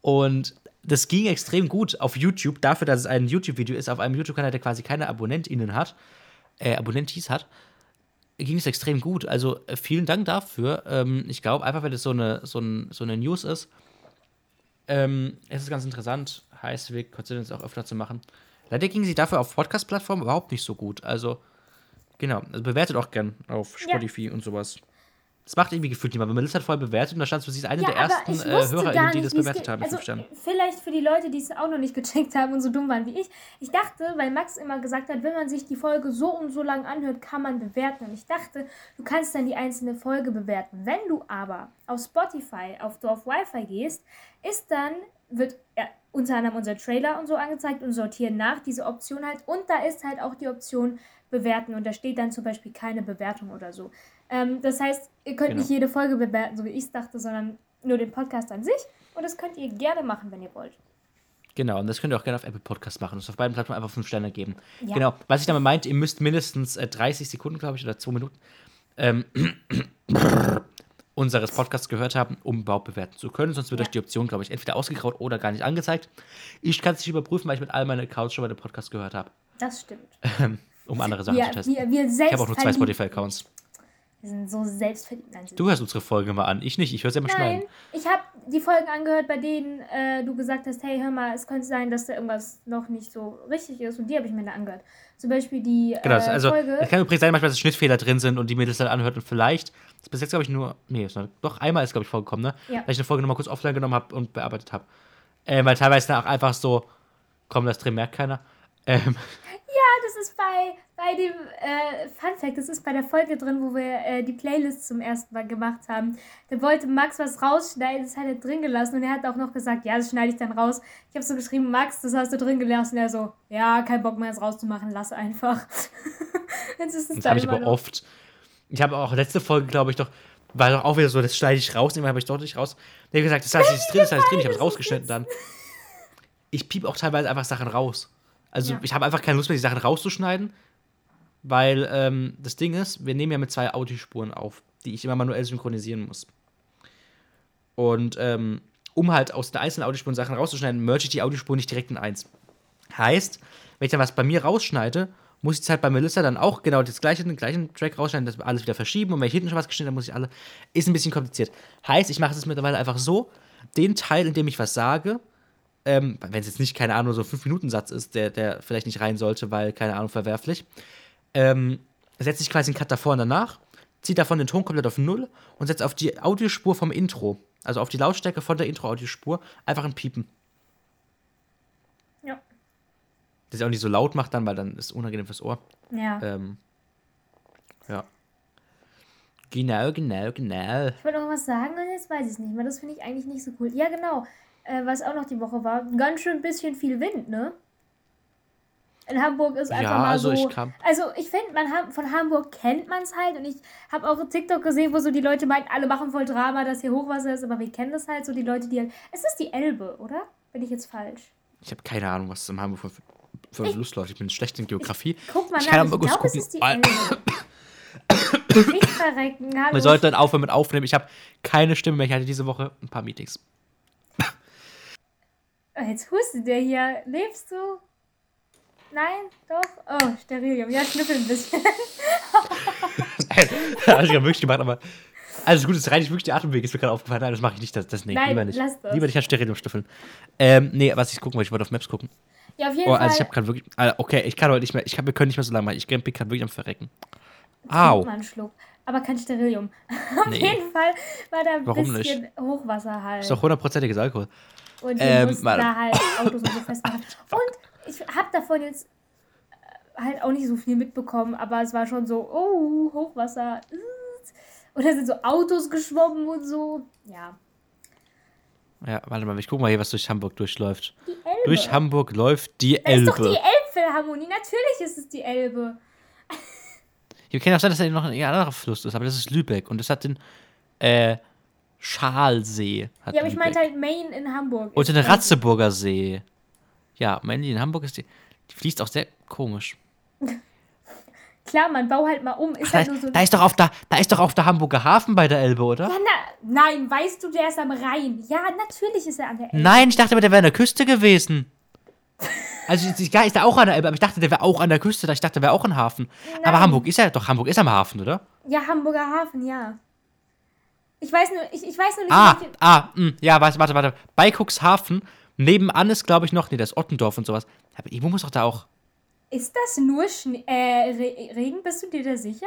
Und das ging extrem gut auf YouTube, dafür, dass es ein YouTube-Video ist, auf einem YouTube-Kanal, der quasi keine AbonnentInnen hat, äh, Abonnentis hat, ging es extrem gut. Also äh, vielen Dank dafür. Ähm, ich glaube, einfach, weil das so eine, so, ein, so eine News ist, ähm, es ist ganz interessant, heißt, wir konzentrieren uns auch öfter zu machen. Leider ging sie dafür auf Podcast-Plattformen überhaupt nicht so gut. Also, genau, also bewertet auch gern auf Ja. Spotify und sowas. Das macht irgendwie gefühlt niemand. Wenn Melissa hat voll bewertet und da stand so, sie ist eine Ja, der ersten äh, HörerInnen, die das bewertet haben Also, vielleicht für die Leute, die es auch noch nicht gecheckt haben und so dumm waren wie ich. Ich dachte, weil Max immer gesagt hat, wenn man sich die Folge so und so lang anhört, kann man bewerten. Und ich dachte, du kannst dann die einzelne Folge bewerten. Wenn du aber auf Spotify auf Dorf Wi-Fi gehst, ist dann, wird ja, unter anderem unser Trailer und so angezeigt und sortieren nach, diese Option halt. Und da ist halt auch die Option bewerten und da steht dann zum Beispiel keine Bewertung oder so. Ähm, das heißt, ihr könnt Genau. nicht jede Folge bewerten, so wie ich es dachte, sondern nur den Podcast an sich. Und das könnt ihr gerne machen, wenn ihr wollt. Genau, und das könnt ihr auch gerne auf Apple Podcast machen. Das auf beiden Plattformen einfach fünf Sterne geben. Ja. Genau. Was ich damit meinte, ihr müsst mindestens äh, 30 Sekunden, glaube ich, oder zwei Minuten ähm, unseres Podcasts gehört haben, um überhaupt bewerten zu können. Sonst wird Ja. euch die Option, glaube ich, entweder ausgegraut oder gar nicht angezeigt. Ich kann es nicht überprüfen, weil ich mit all meinen Accounts schon mal den Podcast gehört habe, Das stimmt. um andere Sachen Wir, zu testen. wir, wir ich habe auch nur zwei Spotify-Accounts. Wir sind so selbstverliebt. Nein, Du hörst unsere Folge mal an, ich nicht. Ich höre sie immer schneiden. ich habe die Folgen angehört, bei denen äh, du gesagt hast, hey, hör mal, es könnte sein, dass da irgendwas noch nicht so richtig ist. Und die habe ich mir da angehört. Zum Beispiel die Genau, äh, also Folge. es kann übrigens sein, manchmal, dass Schnittfehler drin sind und die mir das dann anhört und vielleicht, das ist bis jetzt glaube ich nur, nee, ist noch, doch einmal ist glaube ich vorgekommen, ne? Ja. Dass ich eine Folge nochmal kurz offline genommen habe und bearbeitet habe. Ähm, weil teilweise dann auch einfach so, komm, das drin merkt keiner. Ähm, das ist bei, bei dem äh, Fun Fact, das ist bei der Folge drin, wo wir äh, die Playlist zum ersten Mal gemacht haben. Da wollte Max was rausschneiden, das hat er drin gelassen und er hat auch noch gesagt, ja, das schneide ich dann raus. Ich habe so geschrieben, Max, das hast du drin gelassen. Er so, ja, kein Bock mehr, das rauszumachen, lass einfach. Jetzt ist es das habe ich aber noch. oft. Ich habe auch letzte Folge, glaube ich, doch, war doch auch wieder so, das schneide ich raus, immer habe ich doch nicht raus. Der hat gesagt, das heißt, ist drin, das heißt drin, ich habe es rausgeschnitten dann. Ich piep auch teilweise einfach Sachen raus. Also Ja. ich habe einfach keine Lust mehr, die Sachen rauszuschneiden, weil ähm, das Ding ist, wir nehmen ja mit zwei Audiospuren auf, die ich immer manuell synchronisieren muss. Und ähm, um halt aus den einzelnen Audiospuren Sachen rauszuschneiden, merge ich die Audiospuren nicht direkt in eins. Heißt, wenn ich dann was bei mir rausschneide, muss ich es halt bei Melissa dann auch genau das gleiche, den gleichen Track rausschneiden, das alles wieder verschieben. Und wenn ich hinten schon was geschnitten habe, muss ich alle. Ist ein bisschen kompliziert. Heißt, ich mache es mittlerweile einfach so: den Teil, in dem ich was sage, ähm, wenn es jetzt nicht, keine Ahnung, so ein 5-Minuten-Satz ist, der, der vielleicht nicht rein sollte, weil, keine Ahnung, verwerflich, ähm, setze ich quasi einen Cut davor und danach, ziehe davon den Ton komplett auf Null und setze auf die Audiospur vom Intro, also auf die Lautstärke von der Intro-Audiospur, einfach ein Piepen. Ja. Das ja auch nicht so laut macht dann, weil dann ist es unangenehm fürs Ohr. Ja. Ähm, ja. Genau, genau, genau. Ich wollte noch was sagen und jetzt weiß ich es nicht mehr. Das finde ich eigentlich nicht so cool. Ja, genau. Äh, was auch noch die Woche war, ganz schön bisschen viel Wind, ne? In Hamburg ist einfach Ja, mal also so. ich kam- Also ich finde, man von Hamburg kennt man es halt und ich habe auch TikTok gesehen, wo so die Leute meinten, alle machen voll Drama, dass hier Hochwasser ist, aber wir kennen das halt so, die Leute, die halt. Es ist die Elbe, oder? Bin ich jetzt falsch? Ich habe keine Ahnung, was es in Hamburg für, Fluss läuft. Ich bin schlecht in Geografie. Guck mal ich nach, kann ich glaube, es ist die Elbe. Nicht verrecken, hallo. Wir sollten dann aufhören mit Aufnehmen. Ich habe keine Stimme mehr. Ich hatte diese Woche ein paar Meetings. Jetzt hustet der hier. Lebst du? Nein? Doch? Oh, Sterilium. Ja, schnüffel ein bisschen. habe ich ja wirklich gemacht, aber. Also gut, es reicht wirklich der Atemweg, ist mir gerade aufgefallen. Nein, das mache ich nicht. Das, das nee, Nein, lieber nicht. lass das. Lieber nicht an Sterilium stüffeln. Ähm, nee, was ich gucken wollte, ich wollte auf Maps gucken. Ja, auf jeden Oh, Fall. also ich habe gerade wirklich. ah, Okay, ich kann heute nicht mehr. Ich hab, wir können nicht mehr so lange machen. Ich bin gerade wirklich am Verrecken. Au. Mal einen Schluck. Aber kein Sterilium. Auf Nee. jeden Fall war da ein Warum bisschen Hochwasser halt. Ist doch hundertprozentiges Alkohol. Und wir Ähm, mussten da halt Autos und so festmachen. Und ich habe davon jetzt äh, halt auch nicht so viel mitbekommen, aber es war schon so, oh, Hochwasser. Und da sind so Autos geschwommen und so. Ja. Ja, warte mal, ich guck mal hier, was durch Hamburg durchläuft. Die Elbe. Durch Hamburg läuft die da ist doch die Elbe. Elbphilharmonie. Natürlich ist es die Elbe. Hier kann auch sein, dass da noch ein anderer Fluss ist, aber das ist Lübeck und das hat den äh, Schalsee. Hat Ja, aber ich meinte halt Main in Hamburg. Und den. Ratzeburger See. Ja, meine in Hamburg ist die. Die fließt auch sehr komisch. Klar, man bau halt mal um. Ist Da, halt nur so. da ist doch auf der, da ist doch auf der Hamburger Hafen bei der Elbe, oder? ja, na, nein, weißt du, der ist am Rhein. Ja, natürlich ist er an der Elbe. Nein, ich dachte der wäre an der Küste gewesen. Also ja, ist er auch an der Elbe, aber ich dachte, der wäre auch an der Küste. Ich dachte, der wäre auch ein Hafen. Aber Nein. Hamburg ist ja doch, Hamburg ist am Hafen, oder? Ja, Hamburger Hafen, ja. Ich weiß nur, ich, ich weiß nur nicht, Ah, welche- ah, mh, ja, warte, warte, warte. Bei Cuxhaven, nebenan ist, glaube ich, noch, nee, das ist Ottendorf und sowas. Aber irgendwo muss doch da auch. Ist das nur Schnee, äh, Re Regen? Bist du dir da sicher?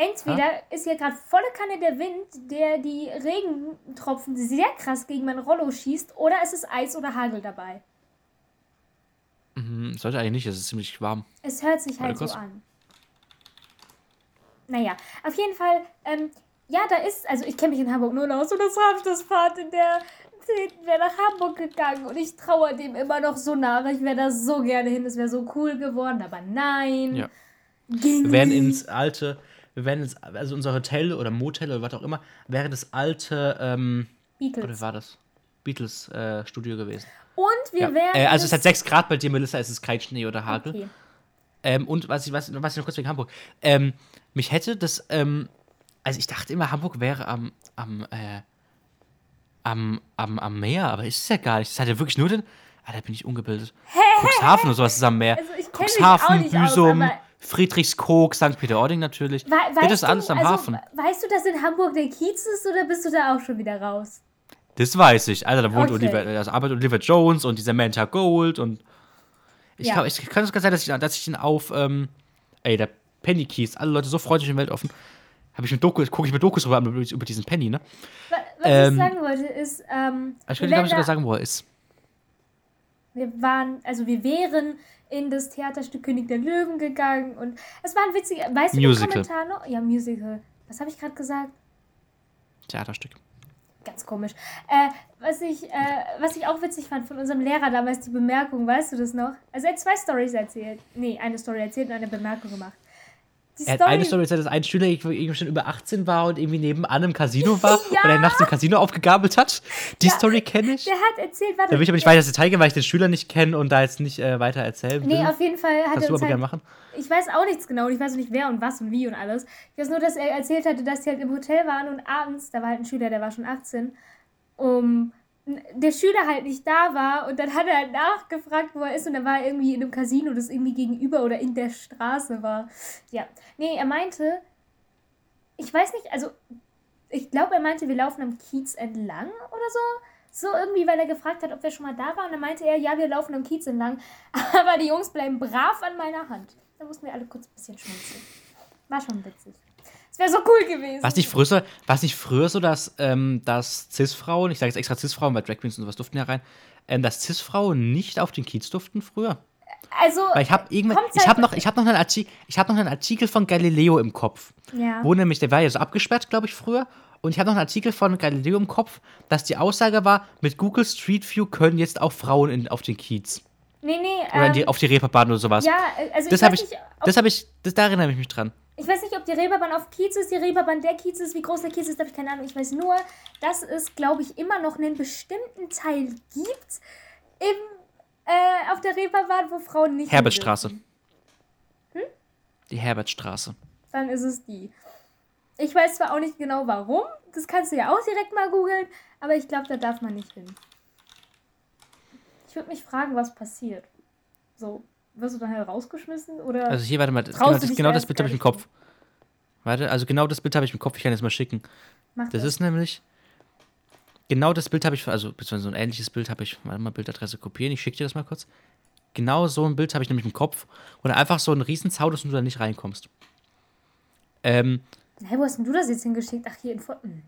Entweder ist hier gerade volle Kanne der Wind, der die Regentropfen sehr krass gegen mein Rollo schießt, oder es ist Eis oder Hagel dabei. Hm, sollte eigentlich nicht, es ist ziemlich warm. Es hört sich halt so an. Naja, auf jeden Fall, ähm, ja, da ist, also ich kenne mich in Hamburg nur aus und das Abschlussfahrt in der 10. wäre nach Hamburg gegangen und ich traue dem immer noch so nach. Ich wäre da so gerne hin, es wäre so cool geworden, aber nein. Ja. Ging Wir werden nicht. ins alte, wir werden ins, also unser Hotel oder Motel oder was auch immer, wäre das alte, ähm, oder Beatles. war das? Beatles äh, Studio gewesen. Und wir Ja. werden. Äh, also es hat 6 Grad bei dir, Melissa, es ist kein Schnee oder Hagel. Okay. Ähm, und was ich, was, was ich noch kurz wegen Hamburg. Ähm, mich hätte das, ähm, also ich dachte immer, Hamburg wäre am, am, äh, am, am, am Meer, aber ist es ja gar nicht. Das hat ja wirklich nur den. Ah, da bin ich ungebildet. Cuxhaven und sowas ist am Meer. Also ich Cuxhaven, aus, Büsum, aber- Friedrichskoog, St. Peter-Ording natürlich. We weißt ist alles du, am also, Hafen. Weißt du, dass in Hamburg der Kiez ist oder bist du da auch schon wieder raus? Das weiß ich. Also da wohnt Okay. Oliver, also arbeitet Oliver Jones und dieser Manta Gold und ich Ja. glaube, es kann sogar sein, dass ich, dass ich ihn auf, ähm, ey, der Penny Keys, alle Leute so freundlich und weltoffen, habe ich mir Dokus, gucke ich mir Dokus rüber über, diesen Penny, ne? Wa- Was Ähm, ich sagen wollte, ist, ähm, ich könnte, glaube ich, sogar sagen, wo er ist. wir waren, also wir wären in das Theaterstück König der Löwen gegangen und es war ein witziger, weißt du Musical. Kommentar noch? Ja, Musical. Was habe ich gerade gesagt? Theaterstück. Ganz komisch. Äh, was ich, äh, was ich auch witzig fand von unserem Lehrer damals, die Bemerkung, weißt du das noch? Also er hat zwei Stories erzählt. Nee, eine Story erzählt und eine Bemerkung gemacht. Die Er hat eine Story erzählt, dass ein Schüler irgendwie schon über 18 war und irgendwie nebenan im Casino war Ja. und er nachts im Casino aufgegabelt hat. Die Ja. Story kenne ich. Der hat erzählt, warte. Da will ich aber nicht weiter das Detail gehen, weil ich den Schüler nicht kenne und da jetzt nicht äh, weiter erzählen will. Nee, auf jeden Fall hat Kannst er du aber gerne halt, machen. Ich weiß auch nichts genau und ich weiß auch nicht wer und was und wie und alles. Ich weiß nur, dass er erzählt hatte, dass sie halt im Hotel waren und abends, da war halt ein Schüler, der war schon 18, um der Schüler halt nicht da war und dann hat er halt nachgefragt, wo er ist und er war irgendwie in einem Casino, das irgendwie gegenüber oder in der Straße war. Ja. Nee, er meinte, ich weiß nicht, also ich glaube, er meinte, wir laufen am Kiez entlang oder so. So irgendwie, weil er gefragt hat, ob wir schon mal da waren. Und dann meinte er, ja, wir laufen am Kiez entlang. Aber die Jungs bleiben brav an meiner Hand. Da mussten wir alle kurz ein bisschen schmunzeln. War schon witzig. Wäre so cool gewesen. Was nicht früher, so- was nicht früher so, dass, ähm, dass Cis-Frauen, ich sage jetzt extra Cis-Frauen, weil Drag Queens und sowas durften ja rein, ähm, dass Cis-Frauen nicht auf den Kiez durften früher? Also, Weil ich habe irgendwann, ich halt- habe noch, ich habe noch einen Artikel, ich habe noch einen Artikel von Galileo im Kopf, ja. wo nämlich, der war ja so abgesperrt, glaube ich, früher. Und ich habe noch einen Artikel von Galileo im Kopf, dass die Aussage war, mit Google Street View können jetzt auch Frauen in, auf den Kiez. Nee, nee. Oder Ähm, die, auf die Reeperbahn oder sowas. ja, also das ich, habe ich, nicht, ob, das habe ich, das, da erinnere ich mich dran. Ich weiß nicht, ob die Reeperbahn auf Kiez ist, die Reeperbahn der Kiez ist, wie groß der Kiez ist, habe ich keine Ahnung. Ich weiß nur, dass es, glaube ich, immer noch einen bestimmten Teil gibt im, äh, auf der Reeperbahn, wo Frauen nicht Herbertstraße. dürfen. Die Herbertstraße. Dann ist es die. Ich weiß zwar auch nicht genau warum, das kannst du ja auch direkt mal googeln, aber ich glaube, da darf man nicht hin. Ich würde mich fragen, was passiert. So, wirst du dann halt rausgeschmissen oder? Also hier, warte mal, genau du das, genau da das Bild habe ich im Kopf. Warte, also genau das Bild habe ich im Kopf, ich kann jetzt mal schicken. Mach Das ist nämlich, genau das Bild habe ich, also beziehungsweise so ein ähnliches Bild habe ich, warte mal, Bildadresse kopieren, ich schicke dir das mal kurz. Genau so ein Bild habe ich nämlich im Kopf, wo dann einfach so ein Riesenzaun ist und du da nicht reinkommst. Ähm, Hey, wo hast denn du das jetzt hingeschickt? Ach, hier in Fo- hm.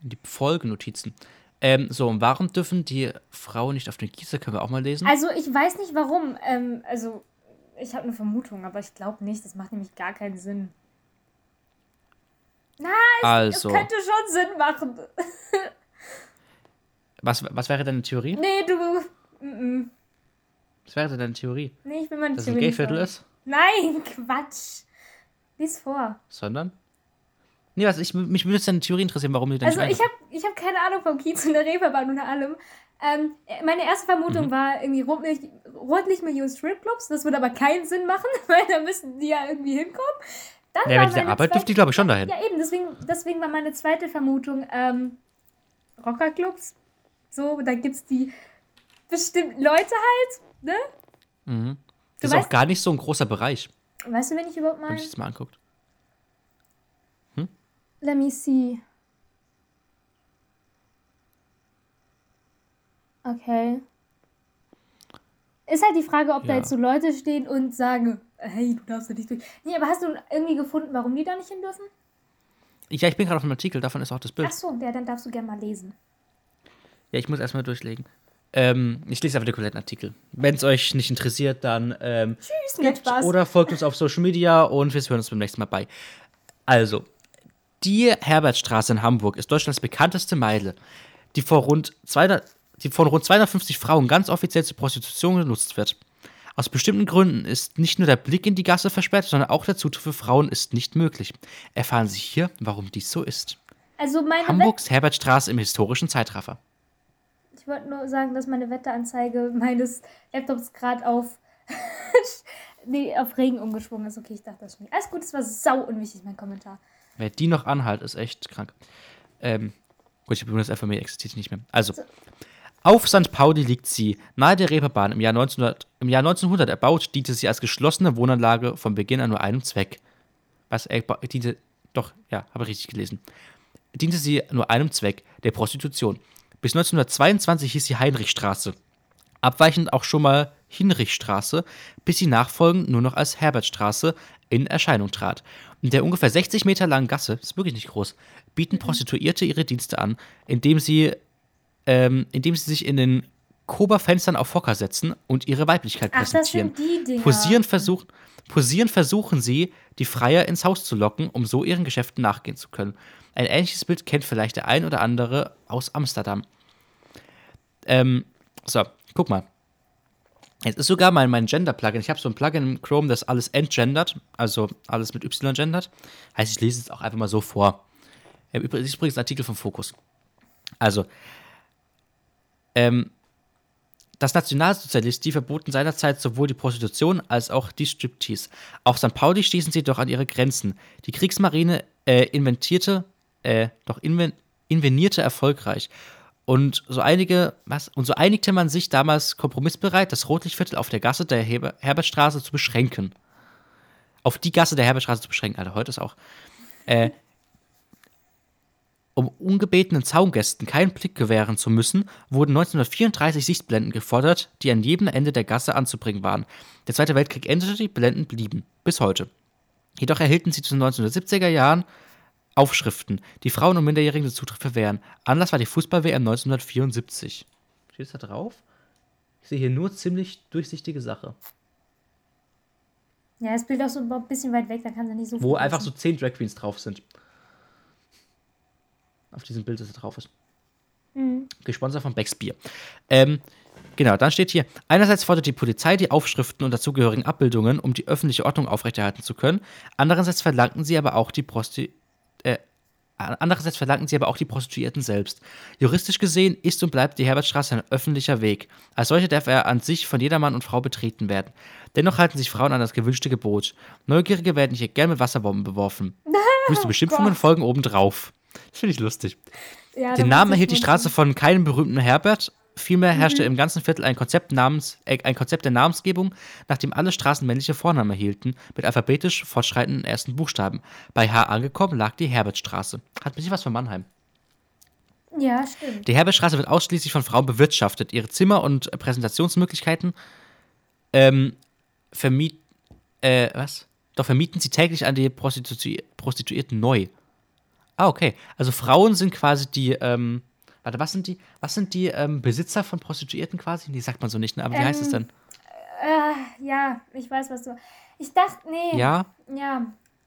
die Folgenotizen. Ähm, so, und warum dürfen die Frauen nicht auf den Gießer? Können wir auch mal lesen? Also, ich weiß nicht warum. Ähm, also, ich habe eine Vermutung, aber ich glaube nicht. Das macht nämlich gar keinen Sinn. Also, Es könnte schon Sinn machen. was, was wäre deine Theorie? Nee, du. Mm -mm. Was wäre deine Theorie? Nee, ich bin mal Dass es ein Gayviertel ist? Nein, Quatsch. Lies vor. Sondern? Nee, was, ich, mich würde deine Theorie interessieren, warum die dann Also ich habe ich hab keine Ahnung vom Kiez und der Reeperbahn und allem. Ähm, meine erste Vermutung Mhm. war irgendwie Rotlicht, Rotlichtmillion Stripclubs. Das würde aber keinen Sinn machen, weil da müssten die ja irgendwie hinkommen. Dann Ja, wenn die da arbeiten, dürfte die, glaube ich, schon dahin. Ja, eben, deswegen, deswegen war meine zweite Vermutung ähm, Rockerclubs. So, da gibt's die bestimmten Leute halt, ne? Mhm. Du Das ist auch weißt- gar nicht so ein großer Bereich, Weißt du, wen ich überhaupt wenn man meine? sich das mal anguckt. Let me see. Okay. Ist halt die Frage, ob da Ja. jetzt so Leute stehen und sagen, hey, du darfst da nicht durch. Nee, aber hast du irgendwie gefunden, warum die da nicht hin dürfen? Ja, ich bin gerade auf einem Artikel, davon ist auch das Bild. Ach so, ja, dann darfst du gerne mal lesen. Ja, ich muss erstmal durchlegen. Ähm, ich lese einfach den kompletten Artikel. Wenn es euch nicht interessiert, dann ähm, Tschüss, Spaß. oder folgt uns auf Social Media und wir hören uns beim nächsten Mal bei. Also, die Herbertstraße in Hamburg ist Deutschlands bekannteste Meile, die, vor rund 200, die von rund 250 Frauen ganz offiziell zur Prostitution genutzt wird. Aus bestimmten Gründen ist nicht nur der Blick in die Gasse versperrt, sondern auch der Zutritt für Frauen ist nicht möglich. Erfahren Sie hier, warum dies so ist. also meine Hamburgs Herbertstraße im historischen Zeitraffer. Ich wollte nur sagen, dass meine Wetteranzeige meines Laptops gerade auf, nee, auf Regen umgeschwungen ist. Okay, ich dachte das schon. Alles gut, das war sau unwichtig, mein Kommentar. Wer die noch anhalt, ist echt krank. Ähm, gut, ich benutze FME existiert nicht mehr. Also, auf St. Pauli liegt sie. Nahe der Reeperbahn im Jahr, 1900, im Jahr 1900 erbaut, diente sie als geschlossene Wohnanlage von Beginn an nur einem Zweck. Was, er ba- diente, doch, ja, habe richtig gelesen. Diente sie nur einem Zweck, der Prostitution. Bis 1922 hieß sie Heinrichstraße. Abweichend auch schon mal Hinrichstraße, bis sie nachfolgend nur noch als Herbertstraße in Erscheinung trat. In der ungefähr 60 Meter langen Gasse, das ist wirklich nicht groß, bieten Prostituierte ihre Dienste an, indem sie, ähm, indem sie sich in den Koberfenstern auf Hocker setzen und ihre Weiblichkeit Ach, das präsentieren. sind die Dinger. Posieren, versuch, posieren versuchen sie, die Freier ins Haus zu locken, um so ihren Geschäften nachgehen zu können. Ein ähnliches Bild kennt vielleicht der ein oder andere aus Amsterdam. Ähm, so, guck mal. Jetzt ist sogar mein, mein Gender-Plugin. Ich habe so ein Plugin im Chrome, das alles entgendert, also alles mit Y gendert. Heißt, ich lese es auch einfach mal so vor. Das ist übrigens ein Artikel vom Fokus. Also, ähm, das Nationalsozialismus, die verboten seinerzeit sowohl die Prostitution als auch die Striptease. Auf St. Pauli stießen sie doch an ihre Grenzen. Die Kriegsmarine äh, inventierte, äh, doch inven invenierte erfolgreich. Und so einige, was? Und so einigte man sich damals kompromissbereit, das Rotlichtviertel auf der Gasse der Heber Herbertstraße zu beschränken. Auf die Gasse der Herbertstraße zu beschränken, Alter, heute ist auch. Äh, um ungebetenen Zaungästen keinen Blick gewähren zu müssen, wurden 1934 Sichtblenden gefordert, die an jedem Ende der Gasse anzubringen waren. Der Zweite Weltkrieg endete, die Blenden blieben. Bis heute. Jedoch erhielten sie zu den 1970er Jahren Aufschriften, die Frauen und Minderjährigen den Zutritt verwehren. Anlass war die Fußball-WM 1974. Steht es da drauf? Ich sehe hier nur ziemlich durchsichtige Sache. Ja, das Bild auch so ein bisschen weit weg, da kann sie nicht so Wo viel einfach so lesen. zehn Drag Queens drauf sind. Auf diesem Bild, das da drauf ist. Mhm. Gesponsert von Becks Bier. Ähm, genau, dann steht hier: Einerseits fordert die Polizei die Aufschriften und dazugehörigen Abbildungen, um die öffentliche Ordnung aufrechterhalten zu können. Andererseits verlangten sie aber auch die Prosti äh, Andererseits verlangten sie aber auch die Prostituierten selbst. Juristisch gesehen ist und bleibt die Herbertstraße ein öffentlicher Weg. Als solcher darf er an sich von jeder Mann und Frau betreten werden. Dennoch halten sich Frauen an das gewünschte Gebot. Neugierige werden hier gern mit Wasserbomben beworfen. Wüste Beschimpfungen Gott. folgen obendrauf. Das finde ich lustig. Ja, Den Namen erhielt die. Straße von keinem berühmten Herbert. Vielmehr herrschte Mhm. im ganzen Viertel ein Konzept, namens, äh, ein Konzept der Namensgebung, nachdem alle Straßen männliche Vornamen erhielten, mit alphabetisch fortschreitenden ersten Buchstaben. Bei H angekommen lag die Herbertstraße. Hat ein bisschen was von Mannheim. Ja, stimmt. Die Herbertstraße wird ausschließlich von Frauen bewirtschaftet. Ihre Zimmer und Präsentationsmöglichkeiten ähm, vermiet, äh, was? doch vermieten sie täglich an die Prostitu Prostituierten neu. Ah, okay. Also Frauen sind quasi die, ähm, warte, was sind die, was sind die ähm, Besitzer von Prostituierten quasi? Nee, sagt man so nicht, ne? aber wie heißt es denn? Äh, ja, ich weiß, was du. Ich dachte, nee. Ja? Ja.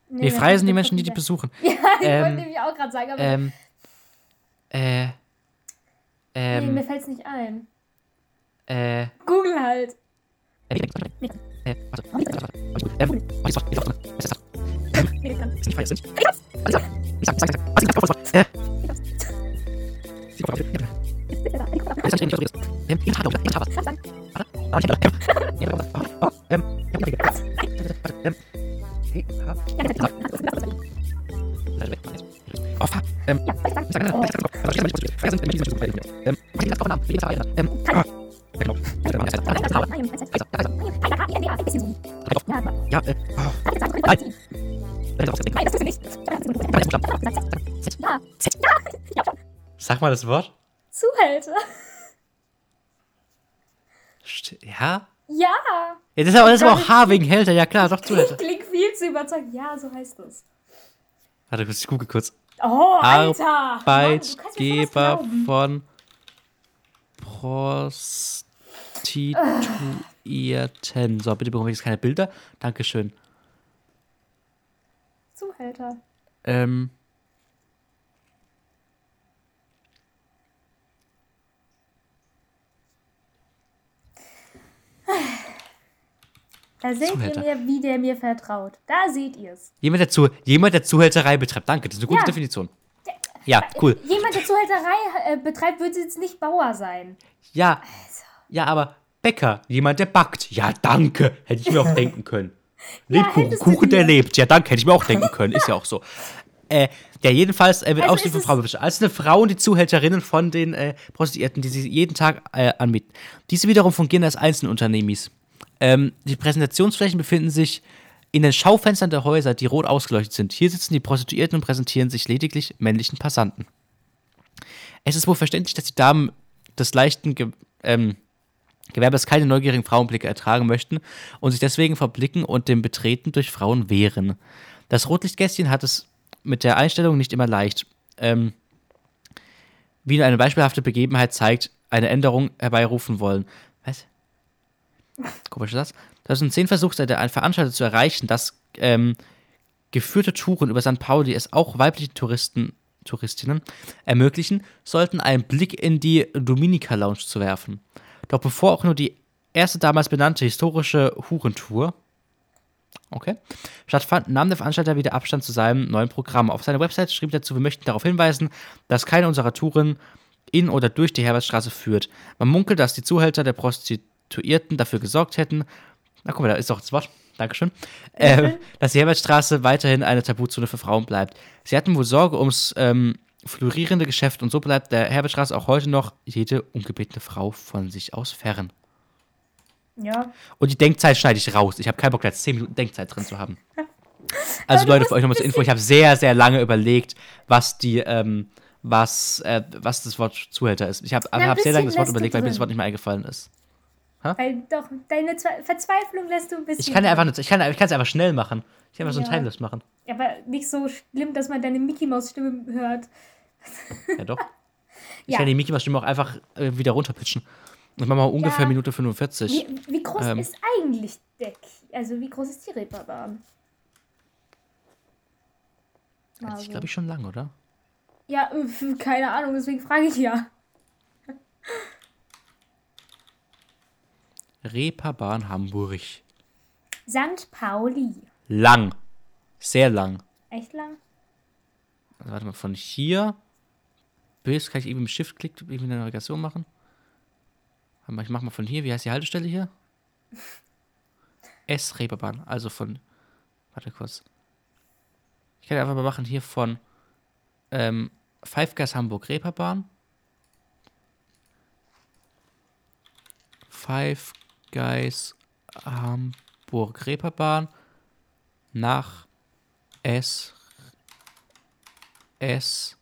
Nee, das frei sind die Menschen, die die besuchen. Ja, ich Ähm, wollte nämlich auch gerade sagen, aber Ähm, äh, nee, ähm, mir fällt's nicht ein. äh, Google halt. äh, ja, äh. Nein. Nein, das tust du nicht. Ja, Sag mal das Wort. Zuhälter. Ja? Ja. ja. Das ist aber, das war auch H wegen Hälter, ja klar, doch Zuhälter. Klingt viel zu überzeugt. Ja, so heißt das. Warte kurz, ich google kurz. Oh, Alter! Arbeitgeber von Prostituierten. So, bitte bekomme ich jetzt keine Bilder. Dankeschön. Zuhälter. Ähm. Da seht Zuhälter. ihr mir, wie der mir vertraut. Da seht ihr es. jemand, der, zu, jemand, der Zuhälterei betreibt. Danke, das ist eine gute Ja. Definition. Ja, cool. Jemand, der Zuhälterei äh, betreibt, wird jetzt nicht Bauer sein. Ja, Also. ja, aber Bäcker, jemand, der backt. Ja, danke. Hätte ich mir auch denken können. Lebkuchen, du Kuchen, der lebt. Ja, danke, hätte ich mir auch denken können. Ist ja auch so. Äh, ja, jedenfalls äh, wird Also ist von Frauen beschäftigt. Also eine Frau und die Zuhälterinnen von den äh, Prostituierten, die sie jeden Tag äh, anbieten. Diese wiederum fungieren als Einzelunternehmis. Ähm, die Präsentationsflächen befinden sich in den Schaufenstern der Häuser, die rot ausgeleuchtet sind. Hier sitzen die Prostituierten und präsentieren sich lediglich männlichen Passanten. Es ist wohl verständlich, dass die Damen des leichten Ge ähm, Gewerbes keine neugierigen Frauenblicke ertragen möchten und sich deswegen vor Blicken und dem Betreten durch Frauen wehren. Das Rotlichtgästchen hat es mit der Einstellung nicht immer leicht. Ähm, wie nur eine beispielhafte Begebenheit zeigt, eine Änderung herbeirufen wollen. Was? Komischer Satz. 2010 versuchte der Veranstalter zu erreichen, dass ähm, geführte Touren über St. Pauli es auch weiblichen Touristen, Touristinnen ermöglichen, sollten einen Blick in die Dominica Lounge zu werfen. Doch bevor auch nur die erste damals benannte historische Hurentour okay, stattfand, nahm der Veranstalter wieder Abstand zu seinem neuen Programm. Auf seiner Website schrieb er dazu, wir möchten darauf hinweisen, dass keine unserer Touren in oder durch die Herbertstraße führt. Man munkelt, dass die Zuhälter der Prostituierten dafür gesorgt hätten, na guck mal, da ist doch das Wort, Dankeschön, äh, dass die Herbertstraße weiterhin eine Tabuzone für Frauen bleibt. Sie hatten wohl Sorge ums ähm, florierende Geschäft und so bleibt der Herbertstraße auch heute noch jede ungebetene Frau von sich aus fern. Ja. Und die Denkzeit schneide ich raus. Ich habe keinen Bock, da jetzt 10 Minuten Denkzeit drin zu haben. Also Leute, für euch nochmal zur Info, ich habe sehr, sehr lange überlegt, was die, ähm, was, äh, was das Wort Zuhälter ist. Ich habe hab sehr lange das Wort überlegt, weil mir das. Wort nicht mehr eingefallen ist. Weil doch, deine Zwe Verzweiflung lässt du ein bisschen. Ich kann ja einfach ich kann ich es einfach schnell machen. Ich kann einfach so ein Ja. Timeless machen. Aber nicht so schlimm, dass man deine Mickey Maus Stimme hört. Ja, doch. Ich Ja. kann die Mickey Mouse Stimme auch einfach äh, wieder runterpitchen. Und machen wir ungefähr Ja. Minute 45. Wie, wie groß Ähm. ist eigentlich der Also wie groß ist die Reeperbahn? Mal Das ist, so. glaube ich, schon lang, oder? Ja, keine Ahnung, deswegen frage ich ja. Reeperbahn Hamburg. St. Pauli. Lang. Sehr lang. Echt lang? Also warte mal, von hier bis, kann ich irgendwie mit Shift-Klick irgendwie eine Navigation machen? Ich mach mal von hier, wie heißt die Haltestelle hier? S Reeperbahn, also von, warte kurz. Ich kann einfach mal machen hier von ähm, Five Guys Hamburg Reeperbahn. Five Guys Hamburg Reeperbahn nach S S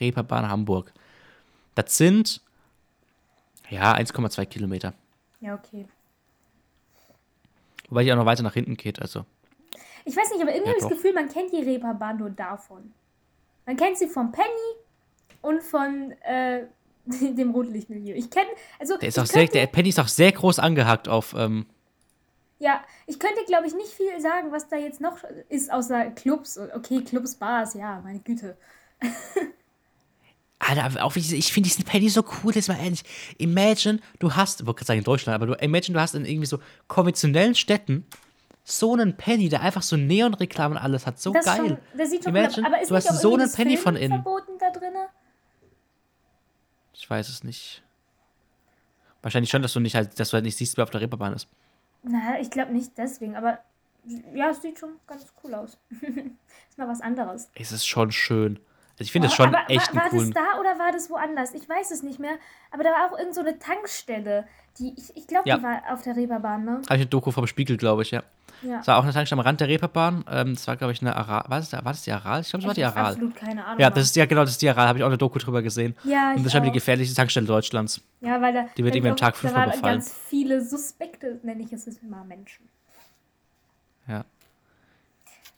Reeperbahn Hamburg. Das sind ja 1,2 Kilometer. Ja, okay. Wobei die auch noch weiter nach hinten geht, also. Ich weiß nicht, aber irgendwie Ja, habe ich das. Gefühl, man kennt die Reeperbahn nur davon. Man kennt sie von Penny und von äh, dem Rotlichtmilieu. Ich kenne, also Der ist ich auch sehr, könnte, der Penny ist auch sehr groß angehackt auf, ähm, ja, ich könnte, glaube ich, nicht viel sagen, was da jetzt noch ist, außer Clubs. Okay, Clubs, Bars, ja, meine Güte. Alter, auch diese, ich finde diesen Penny so cool, jetzt mal ehrlich. Imagine, du hast, ich wollte gerade sagen in Deutschland, aber du, imagine, du hast in irgendwie so konventionellen Städten so einen Penny, der einfach so Neonreklamen und alles hat. So Das geil. Schon, das sieht Imagine. Aber ist du hast auch so einen Penny von Filmen innen. verboten da drinne? Ich weiß es nicht. Wahrscheinlich schon, dass du nicht halt, dass du halt nicht siehst, wer auf der Reeperbahn ist. Na, ich glaube nicht deswegen, aber ja, es sieht schon ganz cool aus. ist mal was anderes. Es ist schon schön. Also ich finde es schon aber echt war, einen war coolen. das da oder war das woanders? Ich weiß es nicht mehr. Aber da war auch irgend so eine Tankstelle. Die, ich ich glaube, Ja. die war auf der Reeperbahn, ne? Habe ich eine Doku vom Spiegel, glaube ich, ja. Ja. Das war auch eine Tankstelle am Rand der Reeperbahn. Ähm, das war, glaube ich, eine Aral. War das, war das die Aral? Ich glaube, das war die Aral. absolut keine Ahnung. Ja, das ist ja genau, das ist die Aral. Habe ich auch eine Doku drüber gesehen. Ja, Und das ist scheinbar die gefährlichste Tankstelle Deutschlands. Ja, weil da. Die wird da irgendwie am Tag Da fünfmal waren befallen. ganz viele Suspekte, nenne ich es jetzt mal Menschen. Ja.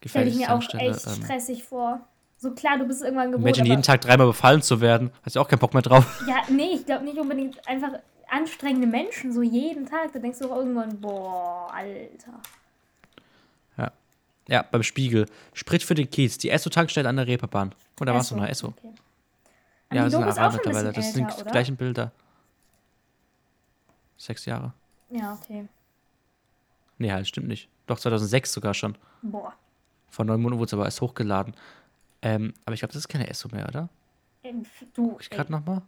Stelle ich mir auch echt Ähm, stressig vor. So klar, du bist irgendwann gewohnt. Imagine jeden aber- Tag dreimal befallen zu werden. Hast du auch keinen Bock mehr drauf. Ja, nee, ich glaube nicht unbedingt einfach anstrengende Menschen, so jeden Tag. Da denkst du auch irgendwann, boah, Alter. Ja. Ja, beim Spiegel. Sprit für den Kiez. Die Esso-Tankstelle an der Reeperbahn. Und da warst du noch Esso. Okay. Ja, Aber das schon ein mittlerweile. Das sind die gleichen Bilder. Sechs Jahre. Ja, okay. Nee, halt, stimmt nicht. Doch, 2006 sogar schon. Boah. Vor neun Monaten wurde es aber erst hochgeladen. Ähm, aber ich glaube, das ist keine Esso mehr, oder? Ähm, Du, Guck ich gerade nochmal?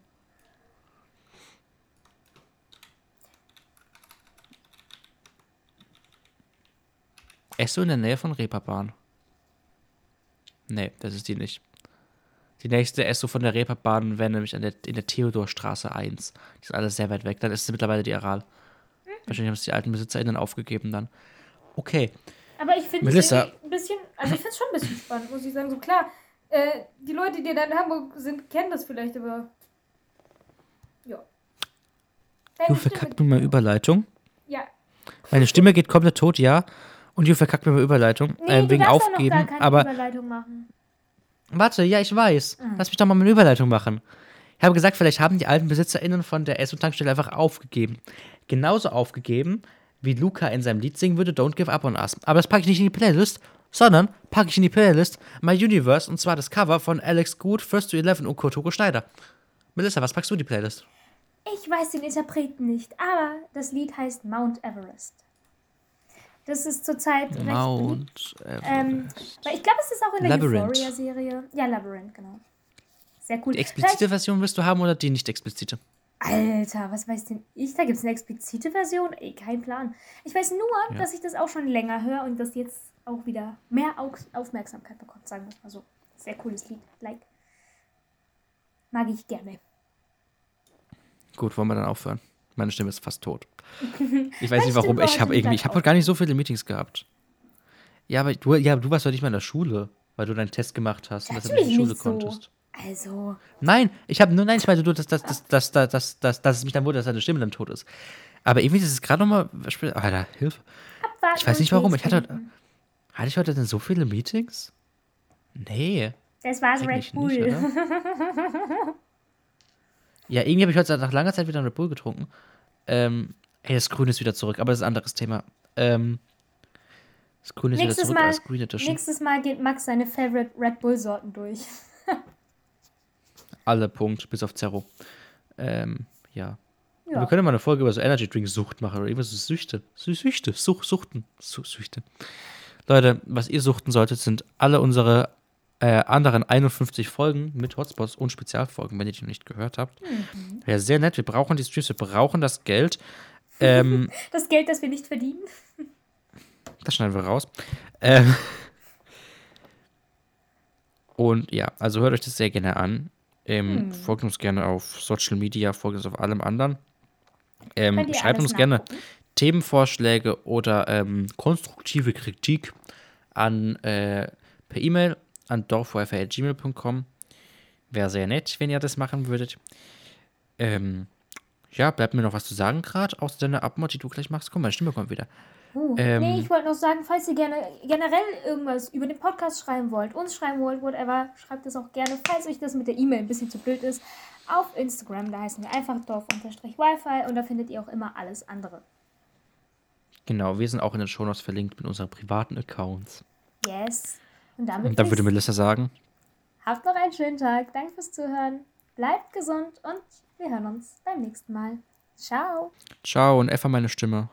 Esso in der Nähe von Reeperbahn. Nee, das ist die nicht. Die nächste Esso von der Reeperbahn wäre nämlich an der, in der Theodorstraße 1. Die sind alle sehr weit weg. Dann ist es mittlerweile die Aral. Wahrscheinlich haben es die alten BesitzerInnen aufgegeben dann. Okay. Aber ich finde Melissa. es ein bisschen, also ich finde es schon ein bisschen spannend, muss ich sagen. So klar, äh, die Leute, die da in Hamburg sind, kennen das vielleicht, aber ja. Du verkackt mir mal Überleitung. Ja. Meine Stimme geht komplett tot, ja. Und du verkackt mir mal Überleitung. Nee, äh, wegen Aufgeben. gar keine aber Überleitung machen. Warte, ja, ich weiß. Lass mich doch mal eine Überleitung machen. Ich habe gesagt, vielleicht haben die alten BesitzerInnen von der Esso-Tankstelle einfach aufgegeben. Genauso aufgegeben, wie Luca in seinem Lied singen würde, Don't Give Up on Us. Aber das packe ich nicht in die Playlist, sondern packe ich in die Playlist My Universe und zwar das Cover von Alex Good, First to Eleven und Kurt Hugo Schneider. Melissa, was packst du in die Playlist? Ich weiß den Interpreten nicht, aber das Lied heißt Mount Everest. Das ist zurzeit recht. Mount Ähm, Everest. weil ich glaube, es ist auch in der. Euphoria-Serie. Ja, Labyrinth, genau. Sehr cool. Die explizite Version willst du haben oder die nicht explizite? Alter, was weiß denn ich? Da gibt es eine explizite Version? Ey, kein Plan. Ich weiß nur, dass ich das auch schon länger höre und das jetzt auch wieder mehr Au Aufmerksamkeit bekommt, sagen wir mal so. Sehr cooles Lied. Like. Mag ich gerne. Gut, wollen wir dann aufhören? Meine Stimme ist fast tot. Ich weiß nicht warum. Ich habe heute irgendwie, ich habe heute gar nicht so viele Meetings gehabt. Ja, aber du, ja, du warst heute nicht mal in der Schule, weil du deinen Test gemacht hast und deshalb nicht in die Schule konntest. Also, Nein, ich habe nur, nein, ich meine, du, dass, dass, dass, dass, dass, dass, dass, dass es mich dann wundert, dass deine Stimme dann tot ist. Aber irgendwie ist es gerade nochmal. Alter, Hilfe. Ich weiß nicht warum. Ich hatte. Hatte ich heute denn so viele Meetings? Nee. Das war's Red Bull. nicht? Ja, irgendwie habe ich heute nach langer Zeit wieder einen Red Bull getrunken. Ähm, ey, das Grün ist wieder zurück, aber das ist ein anderes Thema. Ähm, das Grün ist nächstes, wieder zurück Mal, als Green Edition. nächstes Mal geht Max seine Favorite Red Bull-Sorten durch. Alle Punkt, bis auf Zerro. Ähm, ja. Ja. Wir können mal eine Folge über so Energy Drink Sucht machen oder irgendwas Süchte. Sü Süchte, Such, Suchten, Su Süchte. Leute, was ihr suchten solltet, sind alle unsere äh, anderen 51 Folgen mit Hotspots und Spezialfolgen, wenn ihr die noch nicht gehört habt. Mhm. Wäre sehr nett. Wir brauchen die Streams, wir brauchen das Geld. Ähm, Das Geld, das wir nicht verdienen. Das schneiden wir raus. Ähm, und ja, also hört euch das sehr gerne an. Ähm, Hm. Folgt uns gerne auf Social Media, folgt uns auf allem anderen. Ähm, schreibt uns gerne. Themenvorschläge oder ähm, konstruktive Kritik an äh, per E-Mail an dorfwifi.gmail.com. Wäre sehr nett, wenn ihr das machen würdet. Ähm, Ja, bleibt mir noch was zu sagen gerade, außer deiner Abmod, die du gleich machst. Komm, meine Stimme kommt wieder. Uh, Ähm. nee, ich wollte noch sagen, falls ihr gerne generell irgendwas über den Podcast schreiben wollt, uns schreiben wollt, whatever, schreibt es auch gerne, falls euch das mit der E-Mail ein bisschen zu blöd ist, auf Instagram. Da heißen wir einfach dorf-wifi und da findet ihr auch immer alles andere. Genau, wir sind auch in den Shownotes verlinkt mit unseren privaten Accounts. Yes. Und damit Und dann würde Melissa sagen, habt noch einen schönen Tag. Danke fürs Zuhören. Bleibt gesund und wir hören uns beim nächsten Mal. Ciao. ciao und einfach meine Stimme.